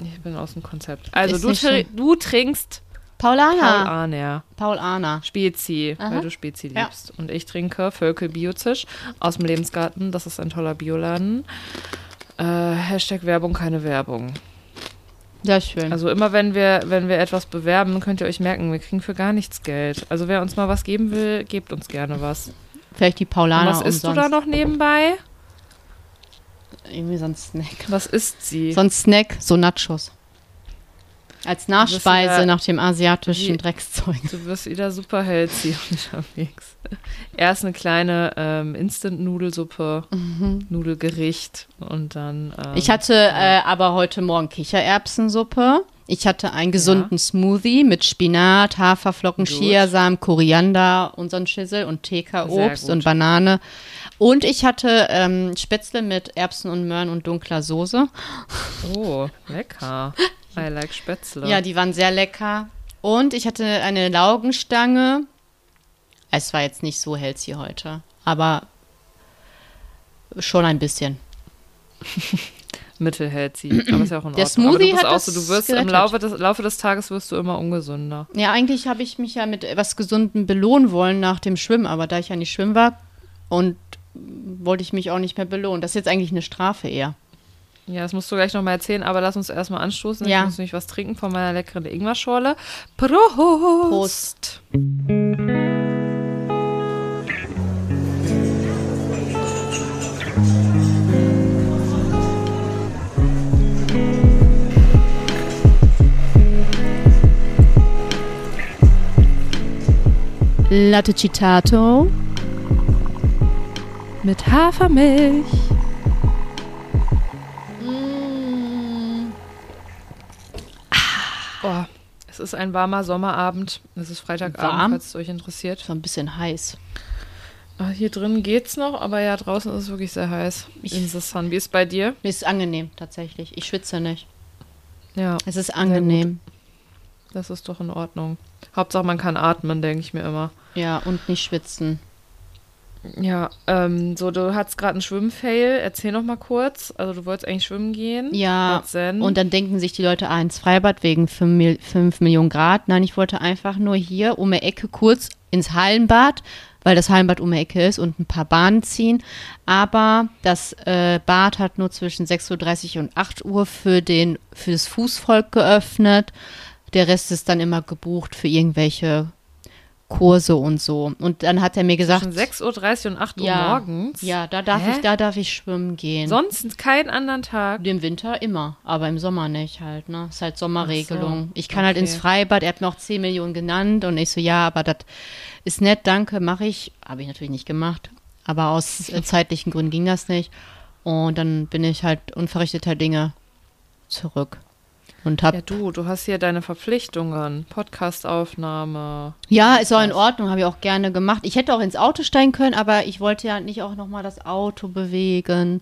Ich bin aus dem Konzept. Also du, tr du trinkst Paul Paulana. Arner. Paul Arner. Spezi, Aha. weil du Spezi Ja. liebst. Und ich trinke Völkel Biozisch aus dem Lebensgarten. Das ist ein toller Bioladen. Äh, Hashtag Werbung, keine Werbung. Sehr schön. Also immer wenn wir, wenn wir etwas bewerben, könnt ihr euch merken, wir kriegen für gar nichts Geld. Also wer uns mal was geben will, gebt uns gerne was. Vielleicht die Und Paulaner was isst du umsonst. da noch nebenbei? Irgendwie so ein Snack. Was isst sie? So ein Snack, so Nachos. Als Nachspeise nach dem asiatischen Wie- Dreckszeug. Du wirst wieder super healthy unterwegs. Erst eine kleine ähm, Instant-Nudelsuppe, Nudelgericht und dann. Ähm, Mhm. Ich hatte äh, aber heute Morgen Kichererbsensuppe. Ich hatte einen gesunden Smoothie mit Spinat, Haferflocken. Chiasamen, Koriander ein Schissel und TK-Obst und Banane. Und ich hatte ähm, Spätzle mit Erbsen und Möhren und dunkler Soße. Oh, lecker. I like Spätzle. Ja, die waren sehr lecker. Und ich hatte eine Laugenstange. Es war jetzt nicht so healthy heute, aber schon ein bisschen. Mittelhealthy. Aber ist ja auch in Ordnung. Der Aber Smoothie du bist hat auch so, du wirst im. Laufe des, Laufe des Tages wirst du immer ungesünder. Ja, eigentlich habe ich mich ja mit etwas Gesundem belohnen wollen nach dem Schwimmen, aber da ich ja nicht schwimmen war und wollte ich mich auch nicht mehr belohnen. Das ist jetzt eigentlich eine Strafe eher. Ja, das musst du gleich nochmal erzählen, aber lass uns erstmal anstoßen. Ja. Ich muss nämlich was trinken von meiner leckeren Ingwerschorle. Prost! Prost. Latte Citato. Mit Hafermilch. Oh, es ist ein warmer Sommerabend. Es ist Freitagabend, Warm? falls es euch interessiert. So ein bisschen heiß. Ah, Hier drin geht's noch, aber ja, draußen ist es wirklich sehr heiß. Ich- In the sun. Wie ist bei dir? Mir ist angenehm, tatsächlich. Ich schwitze nicht. Ja, Es ist angenehm. das ist doch in Ordnung. Hauptsache, man kann atmen, denke ich mir immer. Ja, und nicht schwitzen. Ja, ähm, so, du hattest gerade einen Schwimmfail. Erzähl noch mal kurz. Also, du wolltest eigentlich schwimmen gehen. Ja, und dann denken sich die Leute, ah, ins Freibad wegen 5 Millionen Grad. Nein, ich wollte einfach nur hier um die Ecke kurz ins Hallenbad, weil das Hallenbad um die Ecke ist und ein paar Bahnen ziehen. Aber das äh, Bad hat nur zwischen 6.30 Uhr und 8 Uhr für, den, für das Fußvolk geöffnet. Der Rest ist dann immer gebucht für irgendwelche Kurse und so. Und dann hat er mir gesagt, Zwischen 6.30 Uhr und 8 Uhr ja, morgens. ja, da darf Hä? ich, da darf ich schwimmen gehen. Sonst keinen anderen Tag. Im Winter immer, aber im Sommer nicht halt, ne? Ist halt Sommerregelung. So, Ich kann halt okay. ins Freibad, er hat mir auch 10 Millionen genannt und ich so, ja, aber das ist nett, danke, mache ich. Habe ich natürlich nicht gemacht, aber aus äh, zeitlichen Gründen ging das nicht. Und dann bin ich halt unverrichteter Dinge zurück und hab Ja, du, du hast hier deine Verpflichtungen. Podcastaufnahme. Ja, ist auch in Ordnung, habe ich auch gerne gemacht. Ich hätte auch ins Auto steigen können, aber ich wollte ja nicht auch nochmal das Auto bewegen.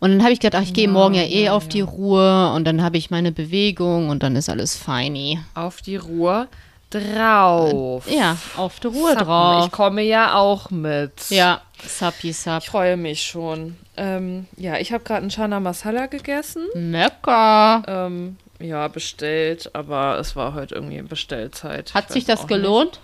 Und dann habe ich gedacht, ach, ich gehe Ja, morgen ja eh ja, auf ja. die Ruhe und dann habe ich meine Bewegung und dann ist alles feini. Auf die Ruhe drauf. Ja, auf die Ruhe Zappen. drauf. Ich komme ja auch mit. Ja, sappi sap. Ich freue mich schon. Ähm, ja, ich habe gerade einen Chana Masala gegessen. Lecker. Ähm, ja, bestellt, aber es war heute irgendwie Bestellzeit. Hat Ich sich das gelohnt?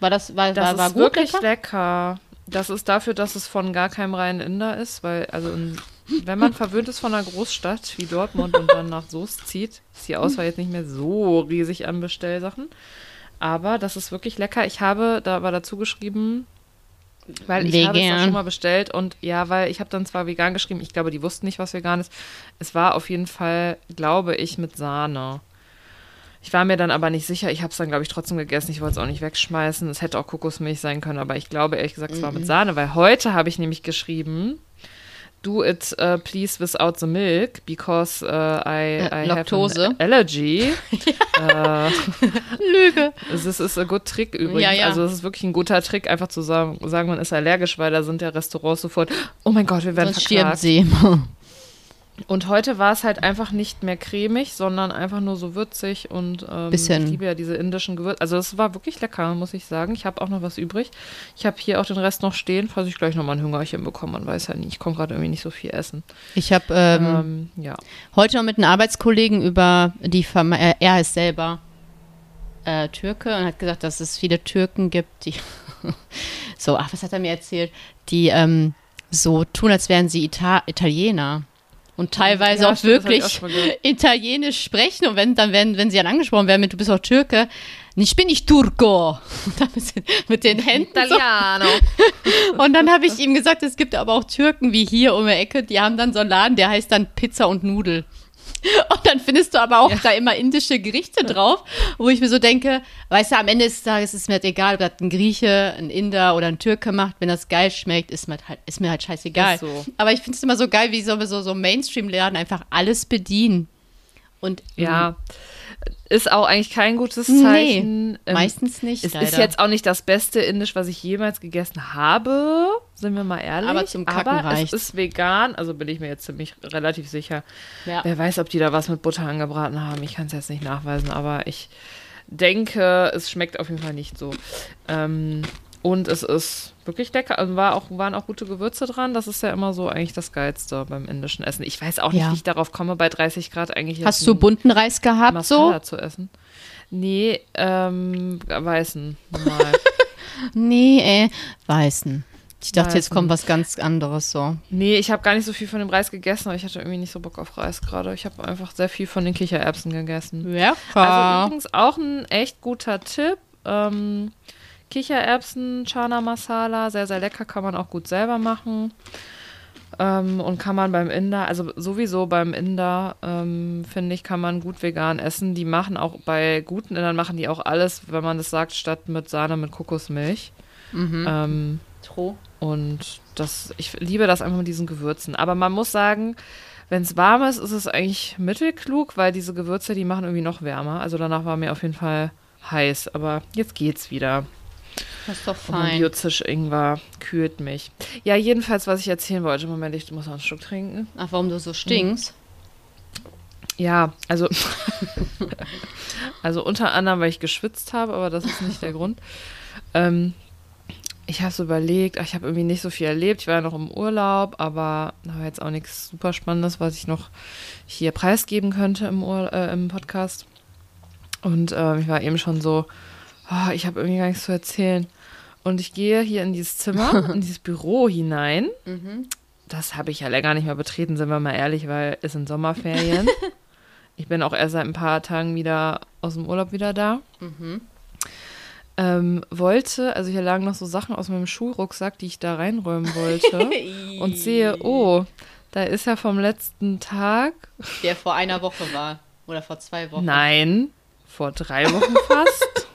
War das, war, Nicht. Das war, war ist gut wirklich lecker? lecker. Das ist dafür, dass es von gar keinem reinen Inder ist, weil, also in, wenn man verwöhnt ist von einer Großstadt wie Dortmund und dann nach Soest zieht, ist die Auswahl jetzt nicht mehr so riesig an Bestellsachen. Aber das ist wirklich lecker. Ich habe da aber dazu geschrieben, weil ich habe es auch Vegan. schon mal bestellt und ja, weil ich habe dann zwar vegan geschrieben, ich glaube, die wussten nicht, was vegan ist. Es war auf jeden Fall, glaube ich, mit Sahne. Ich war mir dann aber nicht sicher. Ich habe es dann, glaube ich, trotzdem gegessen. Ich wollte es auch nicht wegschmeißen. Es hätte auch Kokosmilch sein können, aber ich glaube ehrlich gesagt, es war mit Sahne, weil heute habe ich nämlich geschrieben, do it uh, please without the milk because uh, I, Äh, I Laktose. have an allergy. äh, Lüge. das ist ein gut Trick übrigens. Ja, ja. Also es ist wirklich ein guter Trick, einfach zu sagen, sagen, man ist allergisch, weil da sind ja Restaurants sofort, oh mein Gott, wir werden Sonst stirbt verklagt. sie. Und heute war es halt einfach nicht mehr cremig, sondern einfach nur so würzig und ähm, Bisschen. ich liebe ja diese indischen Gewürze. Also es war wirklich lecker, muss ich sagen. Ich habe auch noch was übrig. Ich habe hier auch den Rest noch stehen, falls ich gleich nochmal ein Hungerchen bekomme. Man weiß ja nie. Ich komme gerade irgendwie nicht so viel essen. Ich habe ähm, Ähm, ja. heute noch mit einem Arbeitskollegen über die Firma, äh, er ist selber äh, Türke und hat gesagt, dass es viele Türken gibt, die so, ach, was hat er mir erzählt? Die ähm, so tun, als wären sie Ita Italiener. Und teilweise Ja, auch stimmt, ich wirklich auch. Italienisch sprechen und wenn dann werden, wenn sie dann angesprochen werden mit du bist auch Türke, ich bin nicht Turco. Mit, den Händen so. Italiano. Und dann habe ich ihm gesagt, es gibt aber auch Türken wie hier um die Ecke, die haben dann so einen Laden, der heißt dann Pizza und Nudel. Und dann findest du aber auch da immer indische Gerichte drauf, wo ich mir so denke, weißt du, am Ende des Tages ist mir halt egal, ob das ein Grieche, ein Inder oder ein Türke macht, wenn das geil schmeckt, ist mir halt, ist mir halt scheißegal. So. Aber ich finde es immer so geil, wie so, so, so Mainstream-Laden einfach alles bedienen. Und Ja. Ist auch eigentlich kein gutes Nee, Zeichen. Ähm, meistens nicht. Es leider. ist jetzt auch nicht das beste Indisch, was ich jemals gegessen habe, sind wir mal ehrlich. Aber zum Kacken Aber reicht's. es ist vegan, also bin ich mir jetzt ziemlich relativ sicher. Ja. Wer weiß, ob die da was mit Butter angebraten haben. Ich kann es jetzt nicht nachweisen, aber ich denke, es schmeckt auf jeden Fall nicht so. Ähm, und es ist wirklich lecker. Also war auch, waren auch gute Gewürze dran. Das ist ja immer so eigentlich das Geilste beim indischen Essen. Ich weiß auch nicht, Ja. wie ich darauf komme, bei 30 Grad eigentlich Hast du bunten Reis gehabt so? Masala zu essen. Nee, ähm, weißen, normal. Nee, äh, weißen. Ich dachte, jetzt kommt was ganz anderes so. nee, ich habe gar nicht so viel von dem Reis gegessen, aber ich hatte irgendwie nicht so Bock auf Reis gerade. Ich habe einfach sehr viel von den Kichererbsen gegessen. Lecker. Also übrigens auch ein echt guter Tipp. Ähm, Kichererbsen, Chana Masala, sehr, sehr lecker, kann man auch gut selber machen. Ähm, und kann man beim Inder, also sowieso beim Inder, ähm, finde ich, kann man gut vegan essen. Die machen auch bei guten Indern machen die auch alles, wenn man das sagt, statt mit Sahne mit Kokosmilch. Ähm, Tro. und das, ich liebe das einfach mit diesen Gewürzen. Aber man muss sagen, wenn es warm ist, ist es eigentlich mittelklug, weil diese Gewürze, die machen irgendwie noch wärmer. Also danach war mir auf jeden Fall heiß. Aber jetzt geht's wieder. Das ist doch fein. Biozisch-Ingwer kühlt mich. Ja, jedenfalls, was ich erzählen wollte. Moment, ich muss noch einen Schluck trinken. Ach, warum du so stinkst? Ja, also, also unter anderem, weil ich geschwitzt habe, aber das ist nicht der Grund. Ähm, ich habe so überlegt, ach, ich habe irgendwie nicht so viel erlebt. Ich war ja noch im Urlaub, aber da war jetzt auch nichts super Spannendes, was ich noch hier preisgeben könnte im, Ur äh, im Podcast. Und äh, ich war eben schon so, oh, ich habe irgendwie gar nichts zu erzählen. Und ich gehe hier in dieses Zimmer, in dieses Büro hinein. Das habe ich ja länger nicht mehr betreten, sind wir mal ehrlich, weil es sind Sommerferien. Ich bin auch erst seit ein paar Tagen wieder aus dem Urlaub wieder da. Ähm, wollte, also hier lagen noch so Sachen aus meinem Schulrucksack, die ich da reinräumen wollte. und sehe, oh, da ist ja vom letzten Tag, Der vor einer Woche war. Oder vor zwei Wochen. nein, vor drei Wochen fast.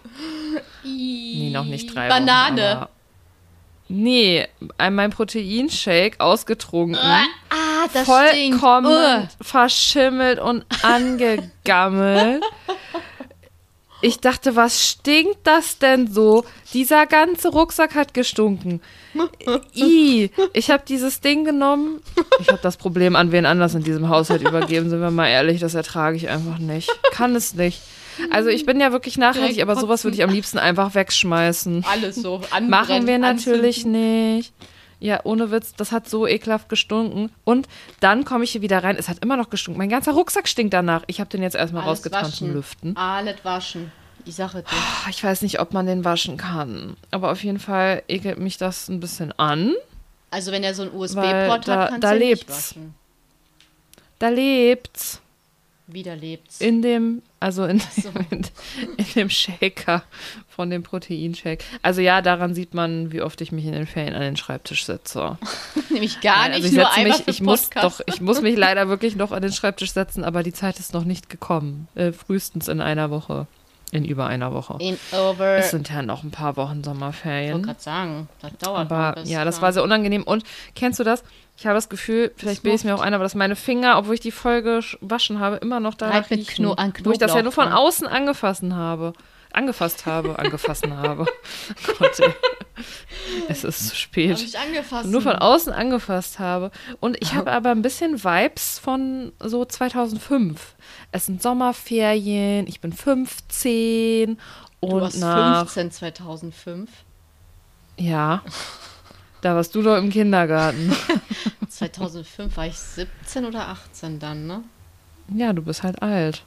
Nee, noch nicht drei Banane. Wochen. Nee, ein- mein Proteinshake ausgetrunken. Ah, das stinkt. vollkommen verschimmelt und angegammelt. Ich dachte, was stinkt das denn so? Dieser ganze Rucksack hat gestunken. I, ich habe dieses Ding genommen. Ich habe das Problem an wen anders in diesem Haushalt übergeben, sind wir mal ehrlich, das ertrage ich einfach nicht. Kann es nicht. Also ich bin ja wirklich nachhaltig, aber sowas würde ich am liebsten einfach wegschmeißen. Alles so anbrennen, Machen wir natürlich anzünden. nicht. Ja, ohne Witz, das hat so ekelhaft gestunken. Und dann komme ich hier wieder rein. Es hat immer noch gestunken. Mein ganzer Rucksack stinkt danach. Ich habe den jetzt erstmal Alles rausgetan waschen. zum Lüften. Alles waschen. Ich sage dir. Ah, Ich weiß nicht, ob man den waschen kann. Aber auf jeden Fall ekelt mich das ein bisschen an. Also wenn er so einen USB-Port da- hat, kannst da du ihn nicht lebt's. waschen. Da lebt's. Wieder lebt's. In dem, also in, so. in, in dem Shaker von dem Proteinshake. Also ja, daran sieht man, wie oft ich mich in den Ferien an den Schreibtisch setze. Nämlich gar Nein, nicht, also ich nur einmal mich, für ich muss doch, ich muss mich leider wirklich noch an den Schreibtisch setzen, aber die Zeit ist noch nicht gekommen. Äh, frühestens in einer Woche. In über einer Woche. In over. Es sind ja noch ein paar Wochen Ich wollte Sommerferien. gerade sagen, das dauert noch Aber ja, das da. war sehr unangenehm. Und kennst du das? Ich habe das Gefühl, vielleicht bilde ich es mir auch ein, aber dass meine Finger, obwohl ich die Folge gewaschen habe, immer noch da Halt mit. Kno- an wo ich das ja nur von außen angefasst habe. Angefasst habe, angefasst habe. Gott, ey. es ist zu spät. Nur von außen angefasst habe. Und ich habe aber ein bisschen Vibes von so 2005. Es sind Sommerferien, ich bin 15 und Du warst nach 15 2005. ja, da warst du doch im Kindergarten. 2005 war ich 17 oder 18 dann, ne? Ja, du bist halt alt.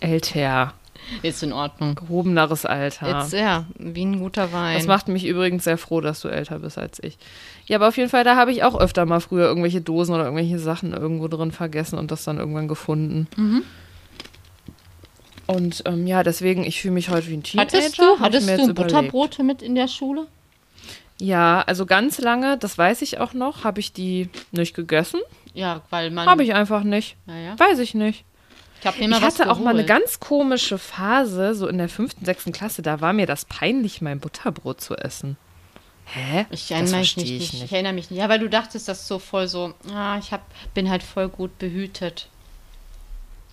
Älter, Ist in Ordnung. gehobeneres Alter. Jetzt, ja, wie ein guter Wein. Das macht mich übrigens sehr froh, dass du älter bist als ich. Ja, aber auf jeden Fall, da habe ich auch öfter mal früher irgendwelche Dosen oder irgendwelche Sachen irgendwo drin vergessen und das dann irgendwann gefunden. Mhm. Und ähm, ja, deswegen, ich fühle mich heute wie ein Teenager. hattest du, hattest du. Butterbrote mit in der Schule? Ja, also ganz lange, das weiß ich auch noch, habe ich die nicht gegessen. Ja, weil man. Habe ich einfach nicht. Naja. Weiß ich nicht. Ich mir mal Ich hatte auch mal eine ganz komische Phase, so in der fünften, sechsten Klasse, da war mir das peinlich, mein Butterbrot zu essen. Hä? Ich erinnere mich nicht, ich ich, nicht. erinnere mich nicht. Ja, weil du dachtest, das ist so voll so, ah, ich hab, bin halt voll gut behütet.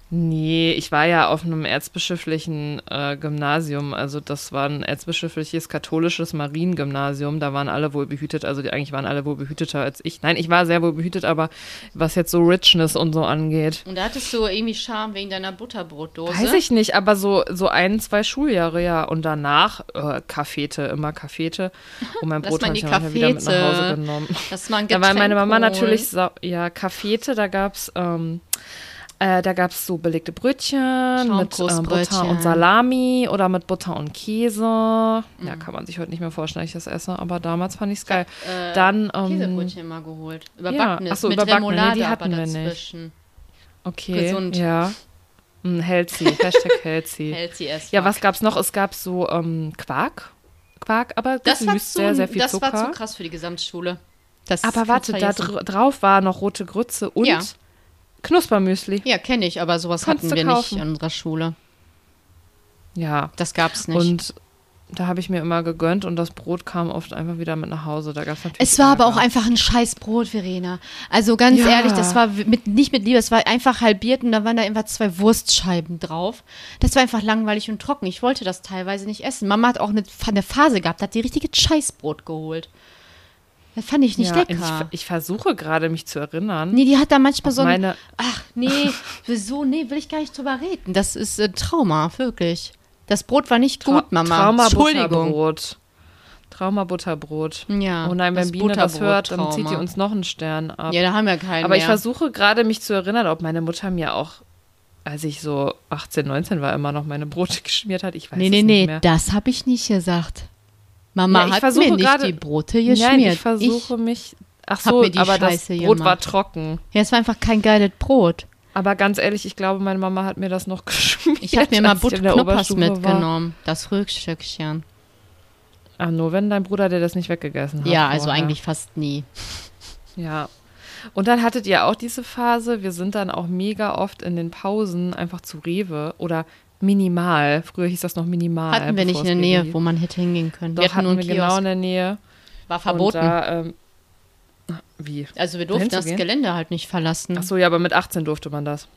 Nee, ich war ja auf einem erzbischöflichen äh, Gymnasium. Also das war ein erzbischöfliches katholisches Mariengymnasium. Da waren alle wohl behütet. Also die eigentlich waren alle wohl behüteter als ich. Nein, ich war sehr wohl behütet, aber was jetzt so Richness und so angeht. Und da hattest du irgendwie Scham wegen deiner Butterbrotdose. Weiß ich nicht, aber so, so ein, zwei Schuljahre, ja. Und danach äh, Kaffeete, immer Kaffeete. Und mein Brot habe die ich dann wieder mit nach Hause genommen. Das war ein Da war meine Mama natürlich, ja, Kaffeete, da gab's ähm, äh, da gab's so belegte Brötchen mit ähm, Butter und Salami oder mit Butter und Käse. Ja, Mhm. kann man sich heute nicht mehr vorstellen, dass ich das esse, aber damals fand ich's geil. Äh, Dann, ähm, Käsebrötchen mal geholt. ja, Überbackenes ach so, mit überbackene, nee, die aber hatten wir nicht. Okay, gesund. ja. Mm, healthy, Hashtag healthy. Healthy as Ja, was gab's noch? Es gab so ähm, Quark. Quark, aber Das war, gesüßt, zu, sehr, sehr viel das Zucker. war zu krass für die Gesamtschule. Das aber warte, da dr drauf war noch rote Grütze und Ja. Knuspermüsli. Ja, kenne ich, aber sowas Kannst hatten wir kaufen. nicht in unserer Schule. Ja, Das gab's nicht. Und da habe ich mir immer gegönnt und das Brot kam oft einfach wieder mit nach Hause. Da gab es natürlich. Es war aber auch einfach ein scheiß Brot, Verena. Also ganz Ja. ehrlich, das war mit, nicht mit Liebe, es war einfach halbiert und da waren da einfach zwei Wurstscheiben drauf. Das war einfach langweilig und trocken. Ich wollte das teilweise nicht essen. Mama hat auch eine, eine Phase gehabt, da hat die richtige Scheißbrot geholt. Das fand ich nicht ja, Ich, lecker. ich versuche gerade mich zu erinnern. Nee, die hat da manchmal so ein, Ach, nee, wieso? Nee, will ich gar nicht drüber reden. Das ist äh, Trauma, wirklich. Das Brot war nicht gut, Mama. Trauma Entschuldigung. Butterbrot. Trauma Butterbrot. Ja, oh nein, wenn Biene das hört, dann zieht die uns noch einen Stern ab. Ja, da haben wir keinen aber ich mehr. versuche gerade mich zu erinnern, ob meine Mutter mir auch, als ich so 18, 19 war, immer noch meine Brote geschmiert hat. Ich weiß Nee, es nee, nicht nee, mehr. das habe ich nicht gesagt. Mama Ja, ich hat versuche mir nicht gerade- die Brote geschmiert. Nein, ich versuche mich. Ach so, aber das Scheiße Brot war gemacht. trocken. Ich, ja, es war einfach kein geiles Brot. Aber ganz ehrlich, ich glaube, meine Mama hat mir das noch geschmiert. Ich habe mir mal als ich Butt in der Knuppers Oberstufe war. mitgenommen. Das Rückstückchen. Ah, nur wenn dein Bruder dir das nicht weggegessen hat. Ja, also vorher. eigentlich fast nie. Ja. Und dann hattet ihr auch diese Phase, wir sind dann auch mega oft in den Pausen einfach zu Rewe oder minimal. Früher hieß das noch minimal. Hatten wir nicht in der Nähe, wo man hätte hingehen können. Doch, wir hatten hatten wir genau in der Nähe. War verboten. Da, ähm, wie? also wir durften das? Gelände halt nicht verlassen. Ach so, ja, aber mit 18 durfte man das.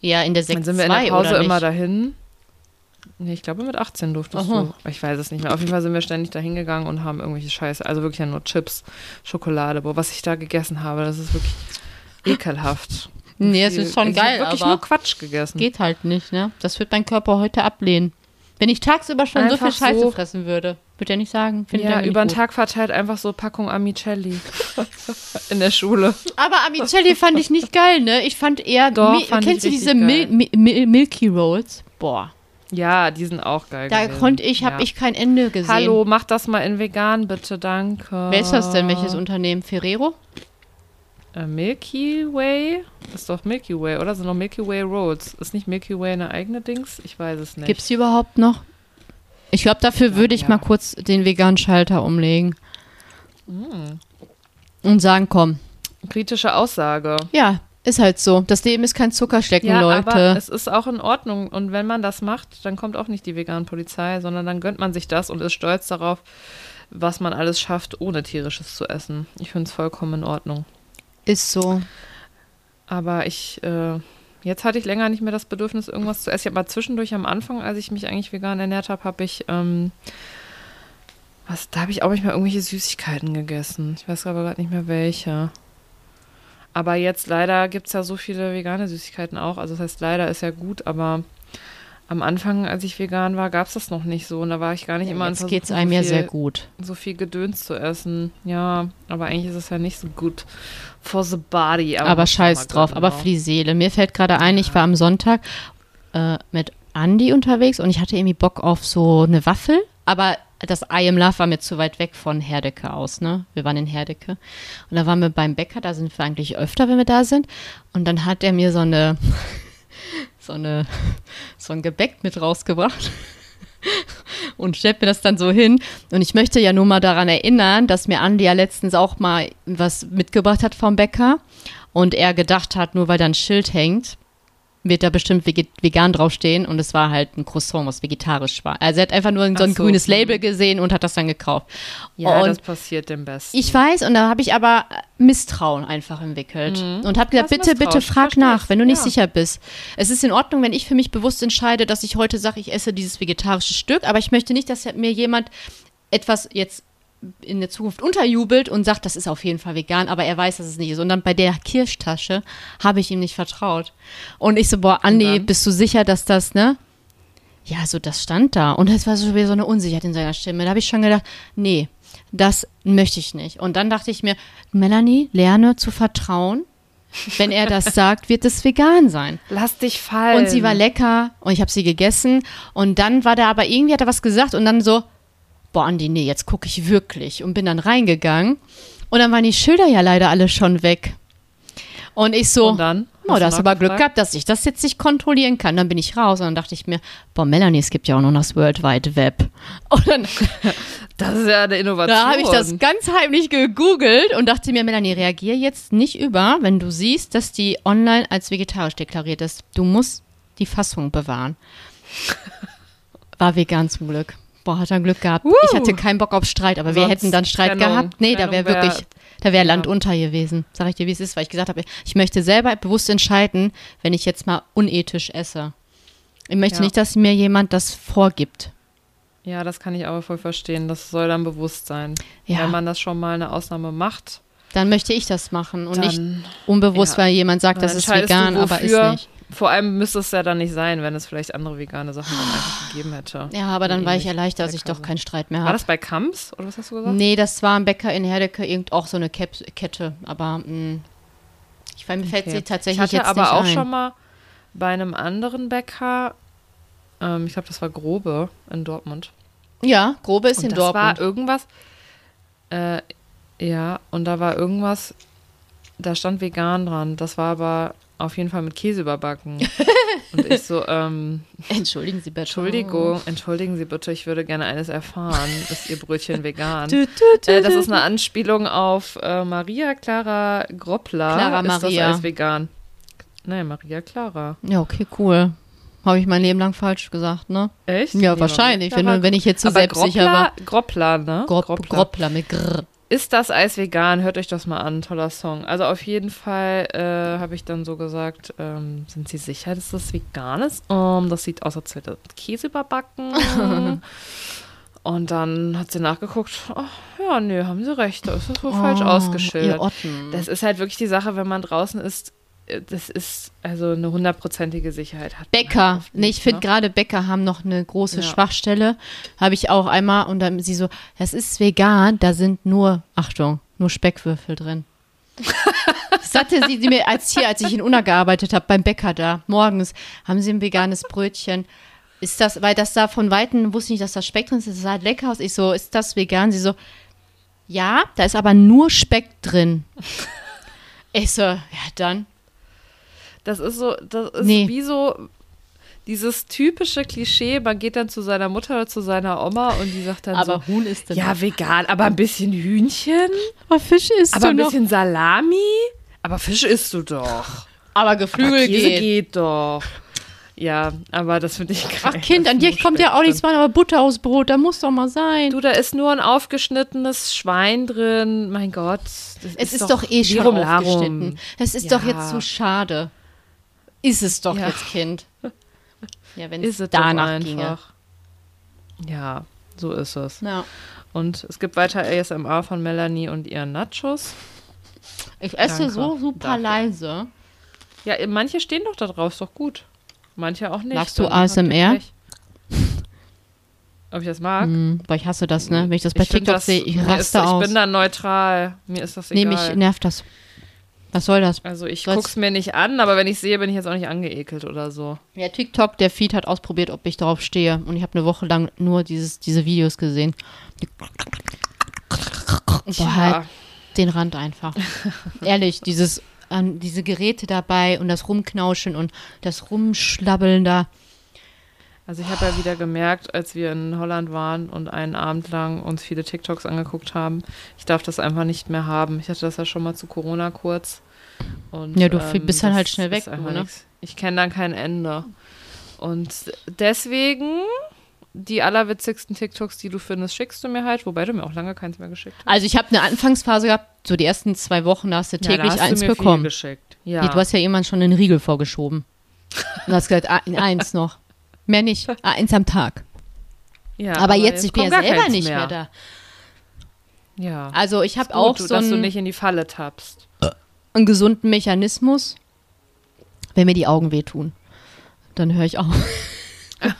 Ja, in der Dann Sekt sind wir in 2 der Pause immer dahin. Nee, ich glaube mit 18 durftest Aha. du. Ich weiß es nicht mehr. Auf jeden Fall sind wir ständig dahin gegangen und haben irgendwelche Scheiße, also wirklich ja nur Chips, Schokolade. Boah, was ich da gegessen habe, das ist wirklich ekelhaft. Nee, es ist schon ich geil, wirklich aber nur Quatsch gegessen. geht halt nicht, ne? Das wird mein Körper heute ablehnen. Wenn ich tagsüber schon so Einfach viel Scheiße so. fressen würde, würde er nicht sagen. Ja, er über den Tag verteilt einfach so Packung Amicelli in der Schule. Aber Amicelli fand ich nicht geil, ne? Ich fand eher. Doch, Mi- fand kennst ich du diese Mil geil. Mi Mi Milky Rolls? Boah. Ja, die sind auch geil Da gewesen. konnte ich, habe ja. ich kein Ende gesehen. Hallo, mach das mal in vegan, bitte, danke. Wer ist das denn? Welches Unternehmen? Ferrero? Äh, Milky Way? Ist doch Milky Way, oder? Sind noch Milky Way Roads. Ist nicht Milky Way eine eigene Dings? Ich weiß es nicht. Gibt's die überhaupt noch? Ich glaube, dafür würde ich ja. mal kurz den veganen Schalter umlegen. Hm. Und sagen, komm. Kritische Aussage. Ja, ist halt so. Das Leben ist kein Zuckerschlecken, Ja, Leute. aber es ist auch in Ordnung. Und wenn man das macht, dann kommt auch nicht die vegan Polizei, sondern dann gönnt man sich das und ist stolz darauf, was man alles schafft, ohne tierisches zu essen. Ich finde es vollkommen in Ordnung. ist so. Aber ich, äh, jetzt hatte ich länger nicht mehr das Bedürfnis, irgendwas zu essen. Ich habe mal zwischendurch am Anfang, als ich mich eigentlich vegan ernährt habe, habe ich, ähm, Was, da habe ich auch nicht mal irgendwelche Süßigkeiten gegessen. Ich weiß aber gerade nicht mehr welche. Aber jetzt leider gibt es ja so viele vegane Süßigkeiten auch. Also das heißt, leider ist ja gut, aber am Anfang, als ich vegan war, gab es das noch nicht so. Und da war ich gar nicht immer Jetzt geht es einem ja sehr gut. So viel Gedöns zu essen. Ja, aber eigentlich ist es ja nicht so gut for the body. Aber, aber scheiß drauf, aber für die Seele. Mir fällt gerade ein, ich war am Sonntag äh, mit Andi unterwegs und ich hatte irgendwie Bock auf so eine Waffel. Aber das I Am Love war mir zu weit weg von Herdecke aus, ne? Wir waren in Herdecke. Und da waren wir beim Bäcker, da sind wir eigentlich öfter, wenn wir da sind. Und dann hat er mir so eine, so eine, so ein Gebäck mit rausgebracht. und stellt mir das dann so hin. Und ich möchte ja nur mal daran erinnern, dass mir Andi ja letztens auch mal was mitgebracht hat vom Bäcker. Und er gedacht hat, nur weil da ein Schild hängt, wird da bestimmt vegan draufstehen und es war halt ein Croissant, was vegetarisch war. Also er hat einfach nur so ein so, grünes hm. Label gesehen und hat das dann gekauft. Ja, und das passiert dem Besten. Ich weiß und da habe ich aber Misstrauen einfach entwickelt mhm. und habe gesagt, bitte, bitte frag nach, wenn du nicht ja. sicher bist. Es ist in Ordnung, wenn ich für mich bewusst entscheide, dass ich heute sage, ich esse dieses vegetarische Stück, aber ich möchte nicht, dass mir jemand etwas jetzt in der Zukunft unterjubelt und sagt, das ist auf jeden Fall vegan, aber er weiß, dass es nicht ist. Und dann bei der Kirschtasche habe ich ihm nicht vertraut. Und ich so, boah, Andi, bist du sicher, dass das, ne? Ja, so das stand da. Und es war so wieder so eine Unsicherheit in seiner Stimme. Da habe ich schon gedacht, nee, das möchte ich nicht. Und dann dachte ich mir, Melanie, lerne zu vertrauen. Wenn er das sagt, wird es vegan sein. Lass dich fallen. Und sie war lecker und ich habe sie gegessen. Und dann war der aber irgendwie, hat er was gesagt und dann so, boah, Andi, nee, jetzt gucke ich wirklich und bin dann reingegangen. Und dann waren die Schilder ja leider alle schon weg. Und ich so, und dann? Oh, da hast du aber Glück gehabt, dass ich das jetzt nicht kontrollieren kann. Dann bin ich raus und dann dachte ich mir, boah, Melanie, es gibt ja auch noch das World Wide Web. Und dann, das ist ja eine Innovation. Da habe ich das ganz heimlich gegoogelt und dachte mir, Melanie, reagier jetzt nicht über, wenn du siehst, dass die online als vegetarisch deklariert ist. Du musst die Fassung bewahren. War vegan zum Glück. Boah, hat er Glück gehabt. Uh, ich hatte keinen Bock auf Streit, aber wir hätten dann Streit Trennung, gehabt. Nee, Trennung da wäre wär, wirklich, da wäre Land ja. unter gewesen. Sag ich dir, wie es ist, weil ich gesagt habe, ich möchte selber bewusst entscheiden, wenn ich jetzt mal unethisch esse. Ich möchte ja. nicht, dass mir jemand das vorgibt. Ja, das kann ich aber voll verstehen. Das soll dann bewusst sein. Ja. Wenn man das schon mal eine Ausnahme macht. Dann möchte ich das machen und dann, nicht unbewusst, weil jemand sagt, das ist vegan, aber ist nicht. Vor allem müsste es ja dann nicht sein, wenn es vielleicht andere vegane Sachen dann einfach gegeben hätte. Ja, aber dann war ich erleichtert, dass ich doch keinen Streit mehr habe. War das bei Kamps oder was hast du gesagt? Nee, das war ein Bäcker in Herdecke, irgend auch so eine Kette, aber mh, mm, ich mir fällt okay. sie tatsächlich ich hatte jetzt aber nicht auch ein. schon mal bei einem anderen Bäcker, ähm, ich glaube, das war Grobe in Dortmund. Ja, Grobe ist und in das Dortmund. Das war irgendwas, äh, ja, und da war irgendwas, da stand vegan dran. Das war aber auf jeden Fall mit Käse überbacken. Und ich so, ähm, Entschuldigen Sie bitte. Entschuldigung, entschuldigen Sie bitte, ich würde gerne eines erfahren. Ist Ihr Brötchen vegan? Du, du, du, äh, das ist eine Anspielung auf äh, Maria Clara Groppler. Clara ist Maria. das Eis vegan? Nein, Maria Clara. Ja, okay, cool. Habe ich mein Leben lang falsch gesagt, ne? Echt? Ja, nee, wahrscheinlich, wenn, wenn ich jetzt so selbstsicher Groppler, war. Groppler, ne? Gropp, Groppler. Groppler mit Grr. Ist das Eis vegan? Hört euch das mal an, toller Song. Also auf jeden Fall äh, habe ich dann so gesagt, ähm, sind Sie sicher, dass das vegan ist? Um, ähm, das sieht aus, als wäre das Käse überbacken. Und dann hat sie nachgeguckt, oh, ja, nö, haben sie recht, da ist das wohl oh, falsch ausgeschildert. Das ist halt wirklich die Sache, wenn man draußen ist, das ist also eine hundertprozentige Sicherheit. Hat Bäcker, halt nee, ich finde ne? gerade Bäcker haben noch eine große ja. Schwachstelle. Habe ich auch einmal und dann sie so, das ist vegan, da sind nur, Achtung, nur Speckwürfel drin. das sagte sie, sie mir als hier, als ich in Unna gearbeitet habe, beim Bäcker da, morgens, haben sie ein veganes Brötchen. Ist das, weil das da von Weitem wusste ich nicht, dass das Speck drin ist, das sah halt lecker aus. Ich so, ist das vegan? Sie so, ja, da ist aber nur Speck drin. Ich so, ja, dann das ist so, das ist nee. wie so dieses typische Klischee, man geht dann zu seiner Mutter oder zu seiner Oma und die sagt dann aber so, Huhn ist denn Ja, noch. vegan, aber ein bisschen Hühnchen. Aber Fisch isst aber ein noch. bisschen Salami. Aber Fisch isst du doch. Aber Geflügel aber geht. geht doch. Ja, aber das finde ich geil. Ach Kind, an dir kommt ja auch nichts mehr, aber Butter aus Brot, da muss doch mal sein. Du, da ist nur ein aufgeschnittenes Schwein drin. Mein Gott. es ist, ist doch, eh schon aufgeschnitten. Es ist ja. doch jetzt zu schade. Ist es doch ja. jetzt, Kind. Ja, wenn es danach ginge. Ja, so ist es. Ja. Und es gibt weiter ASMR von Melanie und ihren Nachos. Ich esse Danke so super dafür. leise. Ja, manche stehen doch da drauf, ist doch gut. Manche auch nicht. Magst du ASMR? Ob ich das mag? Hm, weil ich hasse das, ne? Wenn ich das bei Ich TikTok sehe, ich raste ist, aus. Ich bin da neutral. Mir ist das nee, egal. mich nervt das. Was soll das? also ich Soll's- guck's mir nicht an, aber wenn ich sehe, bin ich jetzt auch nicht angeekelt oder so. Ja, TikTok, der Feed hat ausprobiert, ob ich darauf stehe. Und ich habe eine Woche lang nur dieses, diese Videos gesehen. Boah, halt den Rand einfach. Ehrlich, dieses, ähm, diese Geräte dabei und das Rumknauschen und das Rumschlabbeln da. Also ich habe ja wieder gemerkt, als wir in Holland waren und einen Abend lang uns viele TikToks angeguckt haben, ich darf das einfach nicht mehr haben. Ich hatte das ja schon mal zu Corona kurz. Und, ähm, Ja, du bist dann halt schnell weg, du, ne? Ich kenne dann kein Ende. Und deswegen die allerwitzigsten TikToks, die du findest, schickst du mir halt, wobei du mir auch lange keins mehr geschickt hast. Also ich habe eine Anfangsphase gehabt, so die ersten zwei Wochen, da hast du Ja, täglich hast eins du mir bekommen. Ja. Nee, du hast ja jemand schon einen Riegel vorgeschoben. Und hast gesagt, ah, eins noch. Mehr nicht. Ah, eins am Tag. ja, aber, jetzt, ich bin ja selber nicht mehr. da. Ja. Also ich habe auch du, so dass du einen, nicht in die Falle tappst. einen gesunden Mechanismus, wenn mir die Augen wehtun. Dann höre ich auf.